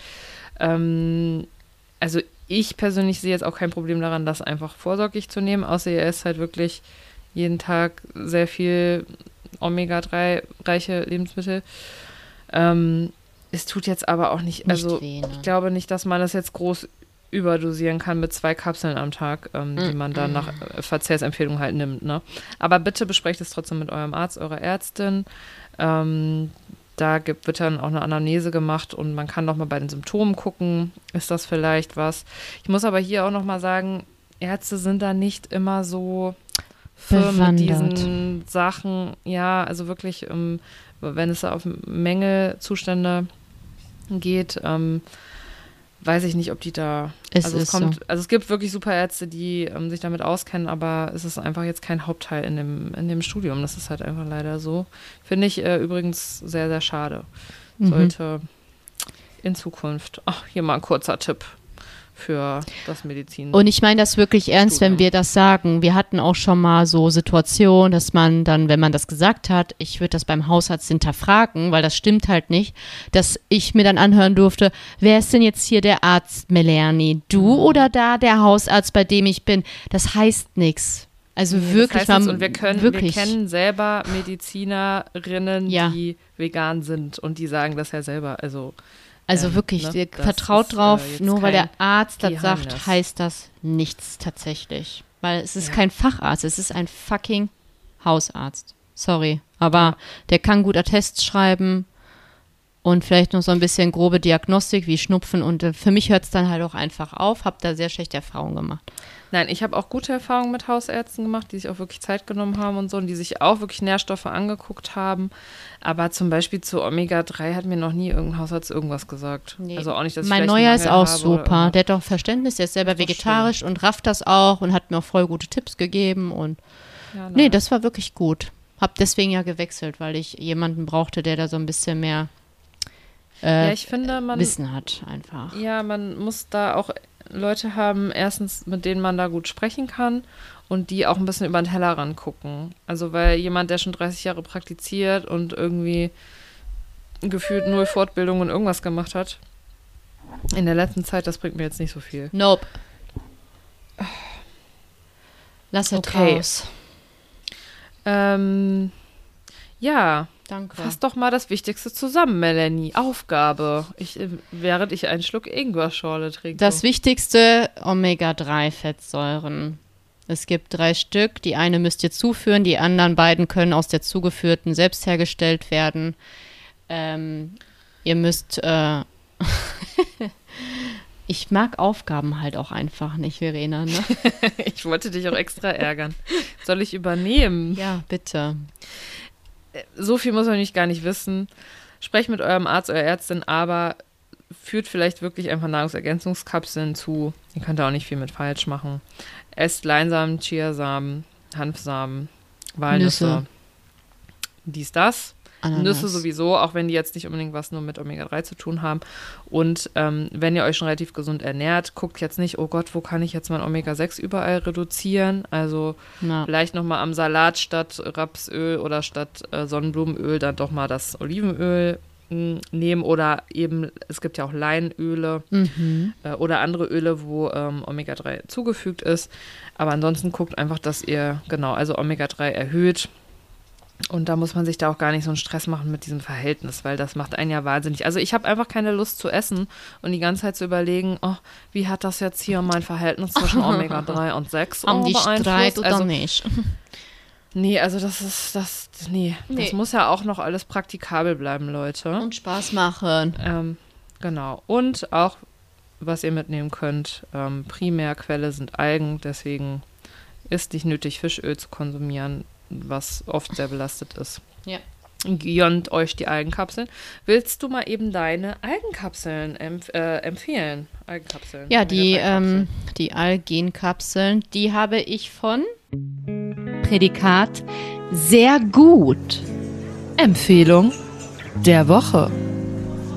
Ähm, also ich persönlich sehe jetzt auch kein Problem daran, das einfach vorsorglich zu nehmen, außer ihr esst halt wirklich jeden Tag sehr viel Omega-3-reiche Lebensmittel. Ähm, es tut jetzt aber auch nicht, Nicht also weh, ne? ich glaube nicht, dass man das jetzt groß überdosieren kann mit zwei Kapseln am Tag, ähm, die man dann nach äh, Verzehrsempfehlung halt nimmt. Ne? Aber bitte besprecht es trotzdem mit eurem Arzt, eurer Ärztin. Ähm, da gibt, wird dann auch eine Anamnese gemacht und man kann noch mal bei den Symptomen gucken, ist das vielleicht was. Ich muss aber hier auch noch mal sagen, Ärzte sind da nicht immer so firm mit diesen Sachen. Ja, also wirklich, ähm, wenn es da auf Mängelzustände geht, ähm, weiß ich nicht, ob die da. Es also, ist es kommt, so. also es gibt wirklich super Ärzte, die ähm, sich damit auskennen, aber es ist einfach jetzt kein Hauptteil in dem, in dem Studium. Das ist halt einfach leider so. Finde ich äh, übrigens sehr, sehr schade. Mhm. Sollte in Zukunft. Ach, hier mal ein kurzer Tipp für das Medizin. Und ich meine das wirklich ernst, wenn Studium. wir das sagen. Wir hatten auch schon mal so Situationen, dass man dann, wenn man das gesagt hat, ich würde das beim Hausarzt hinterfragen, weil das stimmt halt nicht, dass ich mir dann anhören durfte, wer ist denn jetzt hier der Arzt, Melanie? Du Mhm. oder da der Hausarzt, bei dem ich bin? Das heißt nichts. Also Nee, wirklich, das heißt man, und wir können, wirklich. wir kennen selber Medizinerinnen, Ja. die vegan sind und die sagen das ja selber. Also Also ähm, wirklich, ne, vertraut ist, drauf, äh, jetzt nur weil der Arzt das Geheimnis. sagt, heißt das nichts tatsächlich. Weil es ist Ja. kein Facharzt, es ist ein fucking Hausarzt. Sorry, aber der kann gut Attest schreiben und vielleicht noch so ein bisschen grobe Diagnostik wie Schnupfen und äh, für mich hört es dann halt auch einfach auf, habe da sehr schlechte Erfahrungen gemacht. Nein, ich habe auch gute Erfahrungen mit Hausärzten gemacht, die sich auch wirklich Zeit genommen haben und so und die sich auch wirklich Nährstoffe angeguckt haben. Aber zum Beispiel zu Omega-3 hat mir noch nie irgendein Hausarzt irgendwas gesagt. Nee. Also auch nicht, dass ich mein neuer ist auch super, der hat auch Verständnis, der ist selber doch vegetarisch und rafft das auch und hat mir auch voll gute Tipps gegeben und Ja, Nee, das war wirklich gut. Hab deswegen ja gewechselt, weil ich jemanden brauchte, der da so ein bisschen mehr äh, ja, ich finde, man, Wissen hat einfach. ja, man muss da auch Leute haben, erstens, mit denen man da gut sprechen kann und die auch ein bisschen über den Tellerrand gucken. Also, weil jemand, der schon 30 Jahre praktiziert und irgendwie gefühlt null Fortbildung und irgendwas gemacht hat, in der letzten Zeit, das bringt mir jetzt nicht so viel. Nope. Lass es Okay. raus. Ähm, ja, Danke. fass doch mal das Wichtigste zusammen, Melanie. Aufgabe. Ich, äh, während ich einen Schluck Ingwer-Schorle trinke. Das wichtigste Omega-3-Fettsäuren. Es gibt drei Stück. Die eine müsst ihr zuführen, die anderen beiden können aus der zugeführten selbst hergestellt werden. Ähm, ihr müsst. Äh, ich mag Aufgaben halt auch einfach nicht, Verena. Ne? ich wollte dich auch extra ärgern. Soll ich übernehmen? ja, bitte. So viel muss man nämlich gar nicht wissen. Sprecht mit eurem Arzt, eurer Ärztin, aber führt vielleicht wirklich einfach Nahrungsergänzungskapseln zu. Ihr könnt da auch nicht viel mit falsch machen. Esst Leinsamen, Chiasamen, Hanfsamen, Walnüsse. Nüsse. Dies, das. Ananas. Nüsse sowieso, auch wenn die jetzt nicht unbedingt was nur mit Omega-3 zu tun haben. Und ähm, wenn ihr euch schon relativ gesund ernährt, guckt jetzt nicht, oh Gott, wo kann ich jetzt mein Omega-6 überall reduzieren? Also Na, Vielleicht nochmal am Salat statt Rapsöl oder statt äh, Sonnenblumenöl dann doch mal das Olivenöl mh, nehmen oder eben, es gibt ja auch Leinöle mhm. äh, oder andere Öle, wo ähm, Omega-3 zugefügt ist. Aber ansonsten guckt einfach, dass ihr, genau, also Omega-3 erhöht. Und da muss man sich da auch gar nicht so einen Stress machen mit diesem Verhältnis, weil das macht einen ja wahnsinnig. Also ich habe einfach keine Lust zu essen und die ganze Zeit zu überlegen, oh, wie hat das jetzt hier mein Verhältnis zwischen Omega-3 und 6 Haben die beeinflusst? Streit oder also, nicht? Nee, also das ist, das, nee, Nee. das muss ja auch noch alles praktikabel bleiben, Leute. Und Spaß machen. Ähm, genau. Und auch, was ihr mitnehmen könnt, ähm, Primärquelle sind Algen, deswegen ist nicht nötig, Fischöl zu konsumieren, was oft sehr belastet ist. Ja. gönnt euch die Algenkapseln. Willst du mal eben deine Algenkapseln empf äh, empfehlen? Algenkapseln. Ja, die, ähm, die Algenkapseln, die habe ich von Prädikat sehr gut. Empfehlung der Woche.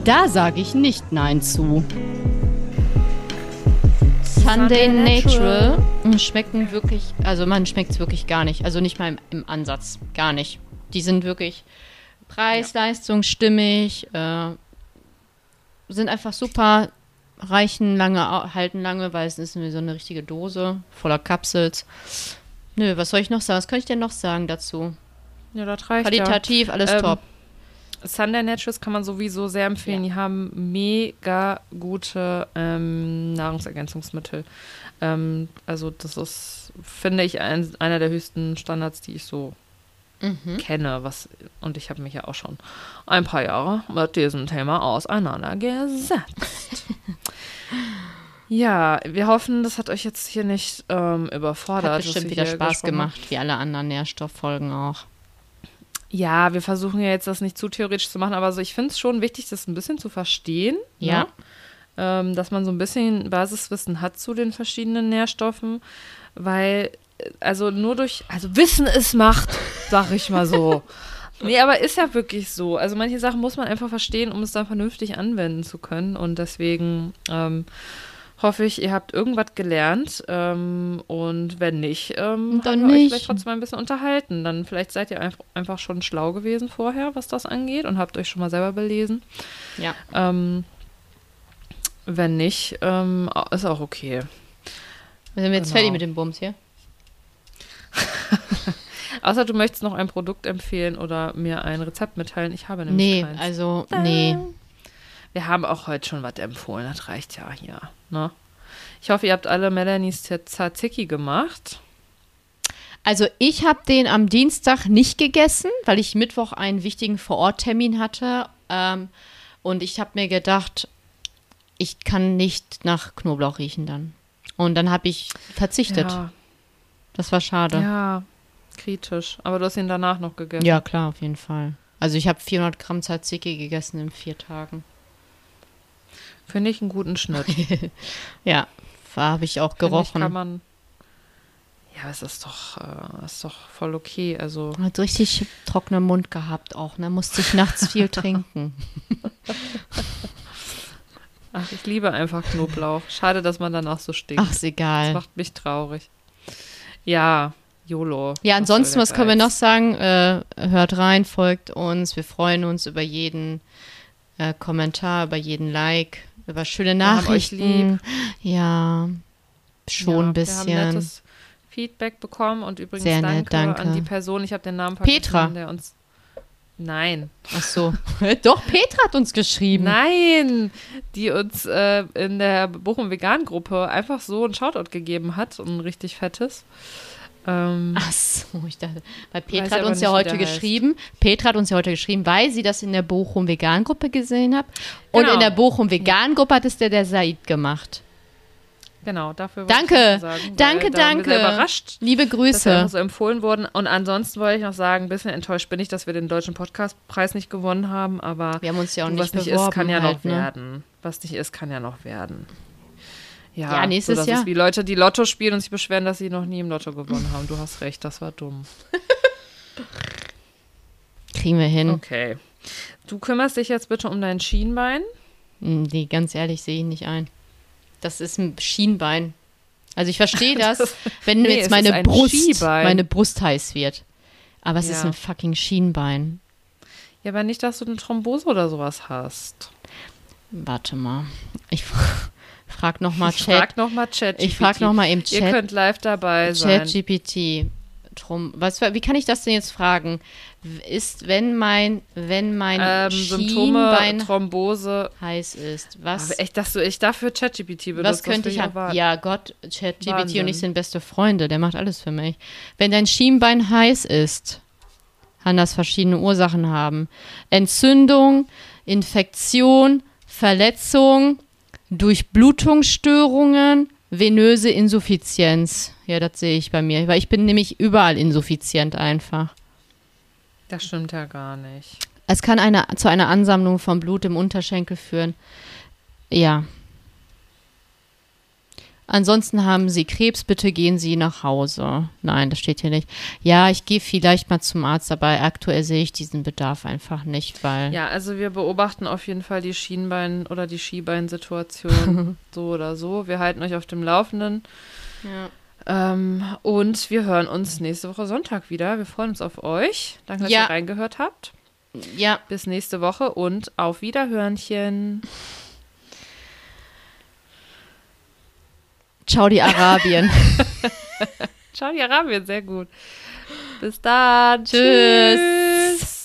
Da sage ich nicht Nein zu. Sunday Natural Natural. schmecken wirklich, also man schmeckt es wirklich gar nicht. Also nicht mal im, im Ansatz, gar nicht. Die sind wirklich Preis, Leistung stimmig, äh, sind einfach super, reichen lange, halten lange, weil es ist so eine richtige Dose voller Kapsels. Nö, was soll ich noch sagen? Was könnte ich denn noch sagen dazu? Ja, das reicht ja. Qualitativ, alles Ähm, top. Sunday Naturals kann man sowieso sehr empfehlen. Die haben mega gute ähm, Nahrungsergänzungsmittel. Ähm, also das ist, finde ich, ein, einer der höchsten Standards, die ich so Mhm. kenne. Was, und ich habe mich ja auch schon ein paar Jahre mit diesem Thema auseinandergesetzt. ja, wir hoffen, das hat euch jetzt hier nicht ähm, überfordert. Hat bestimmt wieder Spaß gemacht, wie alle anderen Nährstofffolgen auch. Ja, wir versuchen ja jetzt das nicht zu theoretisch zu machen, aber so, ich finde es schon wichtig, das ein bisschen zu verstehen. Ja. Ne? Ähm, dass man so ein bisschen Basiswissen hat zu den verschiedenen Nährstoffen, weil, äh, also nur durch, also Wissen ist Macht, sag ich mal so. Nee, aber ist ja wirklich so. Also manche Sachen muss man einfach verstehen, um es dann vernünftig anwenden zu können. Und deswegen ähm, hoffe ich, ihr habt irgendwas gelernt. Ähm, und wenn nicht, ähm, Dann haben wir euch nicht. vielleicht trotzdem ein bisschen unterhalten. Dann vielleicht seid ihr einfach, einfach schon schlau gewesen vorher, was das angeht und habt euch schon mal selber belesen. Ja. Ähm, wenn nicht, ähm, ist auch okay. Wir sind jetzt Genau. fertig mit dem Bums hier. Außer du möchtest noch ein Produkt empfehlen oder mir ein Rezept mitteilen. Ich habe nämlich Nee, keins. also, nee. Wir haben auch heute schon was empfohlen. Das reicht ja hier. Ne? Ich hoffe, ihr habt alle Melanies Tzatziki gemacht. Also ich habe den am Dienstag nicht gegessen, weil ich Mittwoch einen wichtigen Vororttermin hatte. Ähm, und ich habe mir gedacht, ich kann nicht nach Knoblauch riechen dann. Und dann habe ich verzichtet. Ja, Das war schade. Ja. ja, kritisch. Aber du hast ihn danach noch gegessen. klar, auf jeden Fall. Also ich habe 400 Gramm Tzatziki gegessen in vier Tagen. Finde ich einen guten Schnitt. Ja, habe ich auch Finde ich, gerochen. kann man. Ja, es ist doch, äh, ist doch voll okay. Also Hat richtig trockenen Mund gehabt auch, ne? Musste ich nachts viel trinken. Ach, ich liebe einfach Knoblauch. Schade, dass man danach so stinkt. Ach, ist das egal. macht mich traurig. Ja, YOLO. Ja, Was ansonsten, was der können wir noch sagen? Äh, hört rein, folgt uns. Wir freuen uns über jeden äh, Kommentar, über jeden Like, über schöne Nachrichten. Ja, schon ein ja, Wir haben bisschen. nettes Feedback bekommen und übrigens Sehr danke, nett, danke. an die Person, ich habe den Namen Petra. der uns. Nein, Ach so. Doch, Petra hat uns geschrieben. nein, die uns äh, in der Bochum Vegan Gruppe einfach so ein Shoutout gegeben hat, ein richtig fettes. Ähm, Ach so, ich dachte, weil Petra hat uns ja heute der heißt. geschrieben. Petra hat uns ja heute geschrieben, weil sie das in der Bochum Vegan Gruppe gesehen hat. Und Genau. in der Bochum Vegan Gruppe hat es der, der Said gemacht. genau, dafür wollte Danke. ich sagen, Danke, da waren wir sehr danke. überrascht. Liebe dass wir Grüße. so empfohlen wurden. Und ansonsten wollte ich noch sagen, ein bisschen enttäuscht bin ich, dass wir den Deutschen Podcastpreis nicht gewonnen haben, aber Wir haben uns ja auch du, nicht was nicht ist, kann ja halt, noch ne? werden. Was nicht ist, kann ja noch werden. Ja, Ja, nächstes so, das Jahr. ist wie Leute, die Lotto spielen und sich beschweren, dass sie noch nie im Lotto gewonnen haben. Du hast recht, das war dumm. Kriegen wir hin. Okay. Du kümmerst dich jetzt bitte um dein Schienbein. Hm, Nee, ganz ehrlich, sehe ich nicht ein. Das ist ein Schienbein. Also ich verstehe das, Das- wenn nee, jetzt ist meine ein Brust, Skibein. meine Brust heiß wird. Aber es ist Ja. ein fucking Schienbein. Ja, aber nicht, dass du eine Thrombose oder sowas hast. Warte mal. Ich frag noch mal Ich Chat. frag nochmal Chat. Ich frag noch mal im Ihr Chat. könnt live dabei sein. Chat GPT. Drum, was, wie kann ich das denn jetzt fragen? Ist, wenn mein, wenn mein ähm, Symptome, Schienbein Thrombose. heiß ist, was, Aber echt, dass du ich dafür ChatGPT benutzt. was könnte ich haben? Ja, Gott, ChatGPT und ich sind beste Freunde. Der macht alles für mich. Wenn dein Schienbein heiß ist, kann das verschiedene Ursachen haben. Entzündung, Infektion, Verletzung, Durchblutungsstörungen, venöse Insuffizienz. Ja, das sehe ich bei mir, weil ich bin nämlich überall insuffizient einfach. Das stimmt ja gar nicht. Es kann eine, zu einer Ansammlung von Blut im Unterschenkel führen. Ja. Ansonsten haben Sie Krebs, bitte gehen Sie nach Hause. Nein, das steht hier nicht. Ja, ich gehe vielleicht mal zum Arzt, aber aktuell sehe ich diesen Bedarf einfach nicht, weil. Ja, also wir beobachten auf jeden Fall die Schienbein- oder die Skibeinsituation so oder so. Wir halten euch auf dem Laufenden. Ja. Ähm, und wir hören uns nächste Woche Sonntag wieder. Wir freuen uns auf euch. Danke, dass Ja. ihr reingehört habt. ja. Bis nächste Woche und auf Wiederhörnchen. Ciao, die Arabien. Ciao, die Arabien, sehr gut. Bis dann. Tschüss.